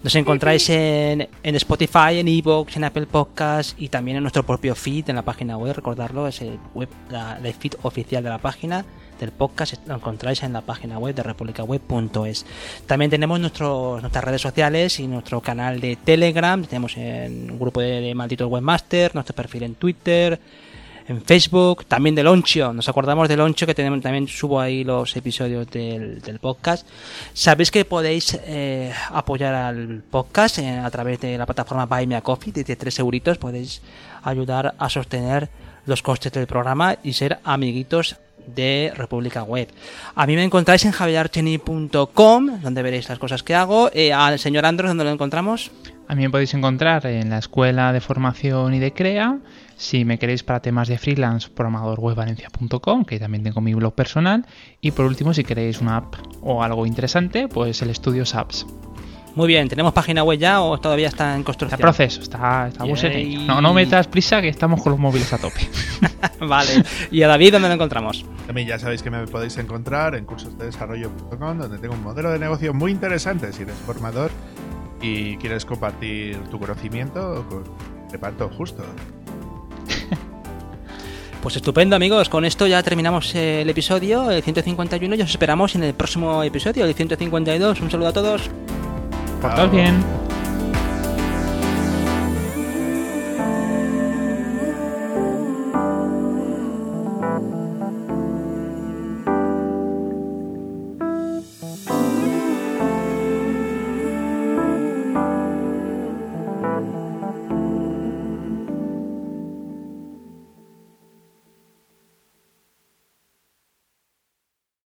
Nos encontráis en, en Spotify, en Evox, en Apple Podcasts y también en nuestro propio feed en la página web. Recordarlo, es el, web, la, el feed oficial de la página del podcast. Lo encontráis en la página web de republicaweb.es. También tenemos nuestros, nuestras redes sociales y nuestro canal de Telegram. Tenemos en un grupo de, malditos webmasters, nuestro perfil en Twitter en Facebook, también de Loncho. Nos acordamos de Loncho que tenemos, también subo ahí los episodios del, del podcast. Sabéis que podéis eh, apoyar al podcast eh, a través de la plataforma Buy Me a Coffee, desde 3 euritos podéis ayudar a sostener los costes del programa y ser amiguitos de República Web. A mí me encontráis en javierarcheni.com, donde veréis las cosas que hago. Eh, al señor Andros, ¿dónde lo encontramos? A mí me podéis encontrar en la Escuela de Formación y de CREA. Si me queréis para temas de freelance, programadorwebvalencia.com, que también tengo mi blog personal. Y por último, si queréis una app o algo interesante, pues el estudio Apps. Muy bien, ¿tenemos página web ya o todavía está en construcción? Está proceso, está, estamos en ello. No, no metas prisa que estamos con los móviles a tope. vale. ¿Y a David dónde lo encontramos? También ya sabéis que me podéis encontrar en cursosdedesarrollo.com, donde tengo un modelo de negocio muy interesante si eres formador y quieres compartir tu conocimiento, pues, reparto justo. Pues estupendo amigos, con esto ya terminamos el episodio, el 151, y os esperamos en el próximo episodio, el 152. Un saludo a todos. 照片。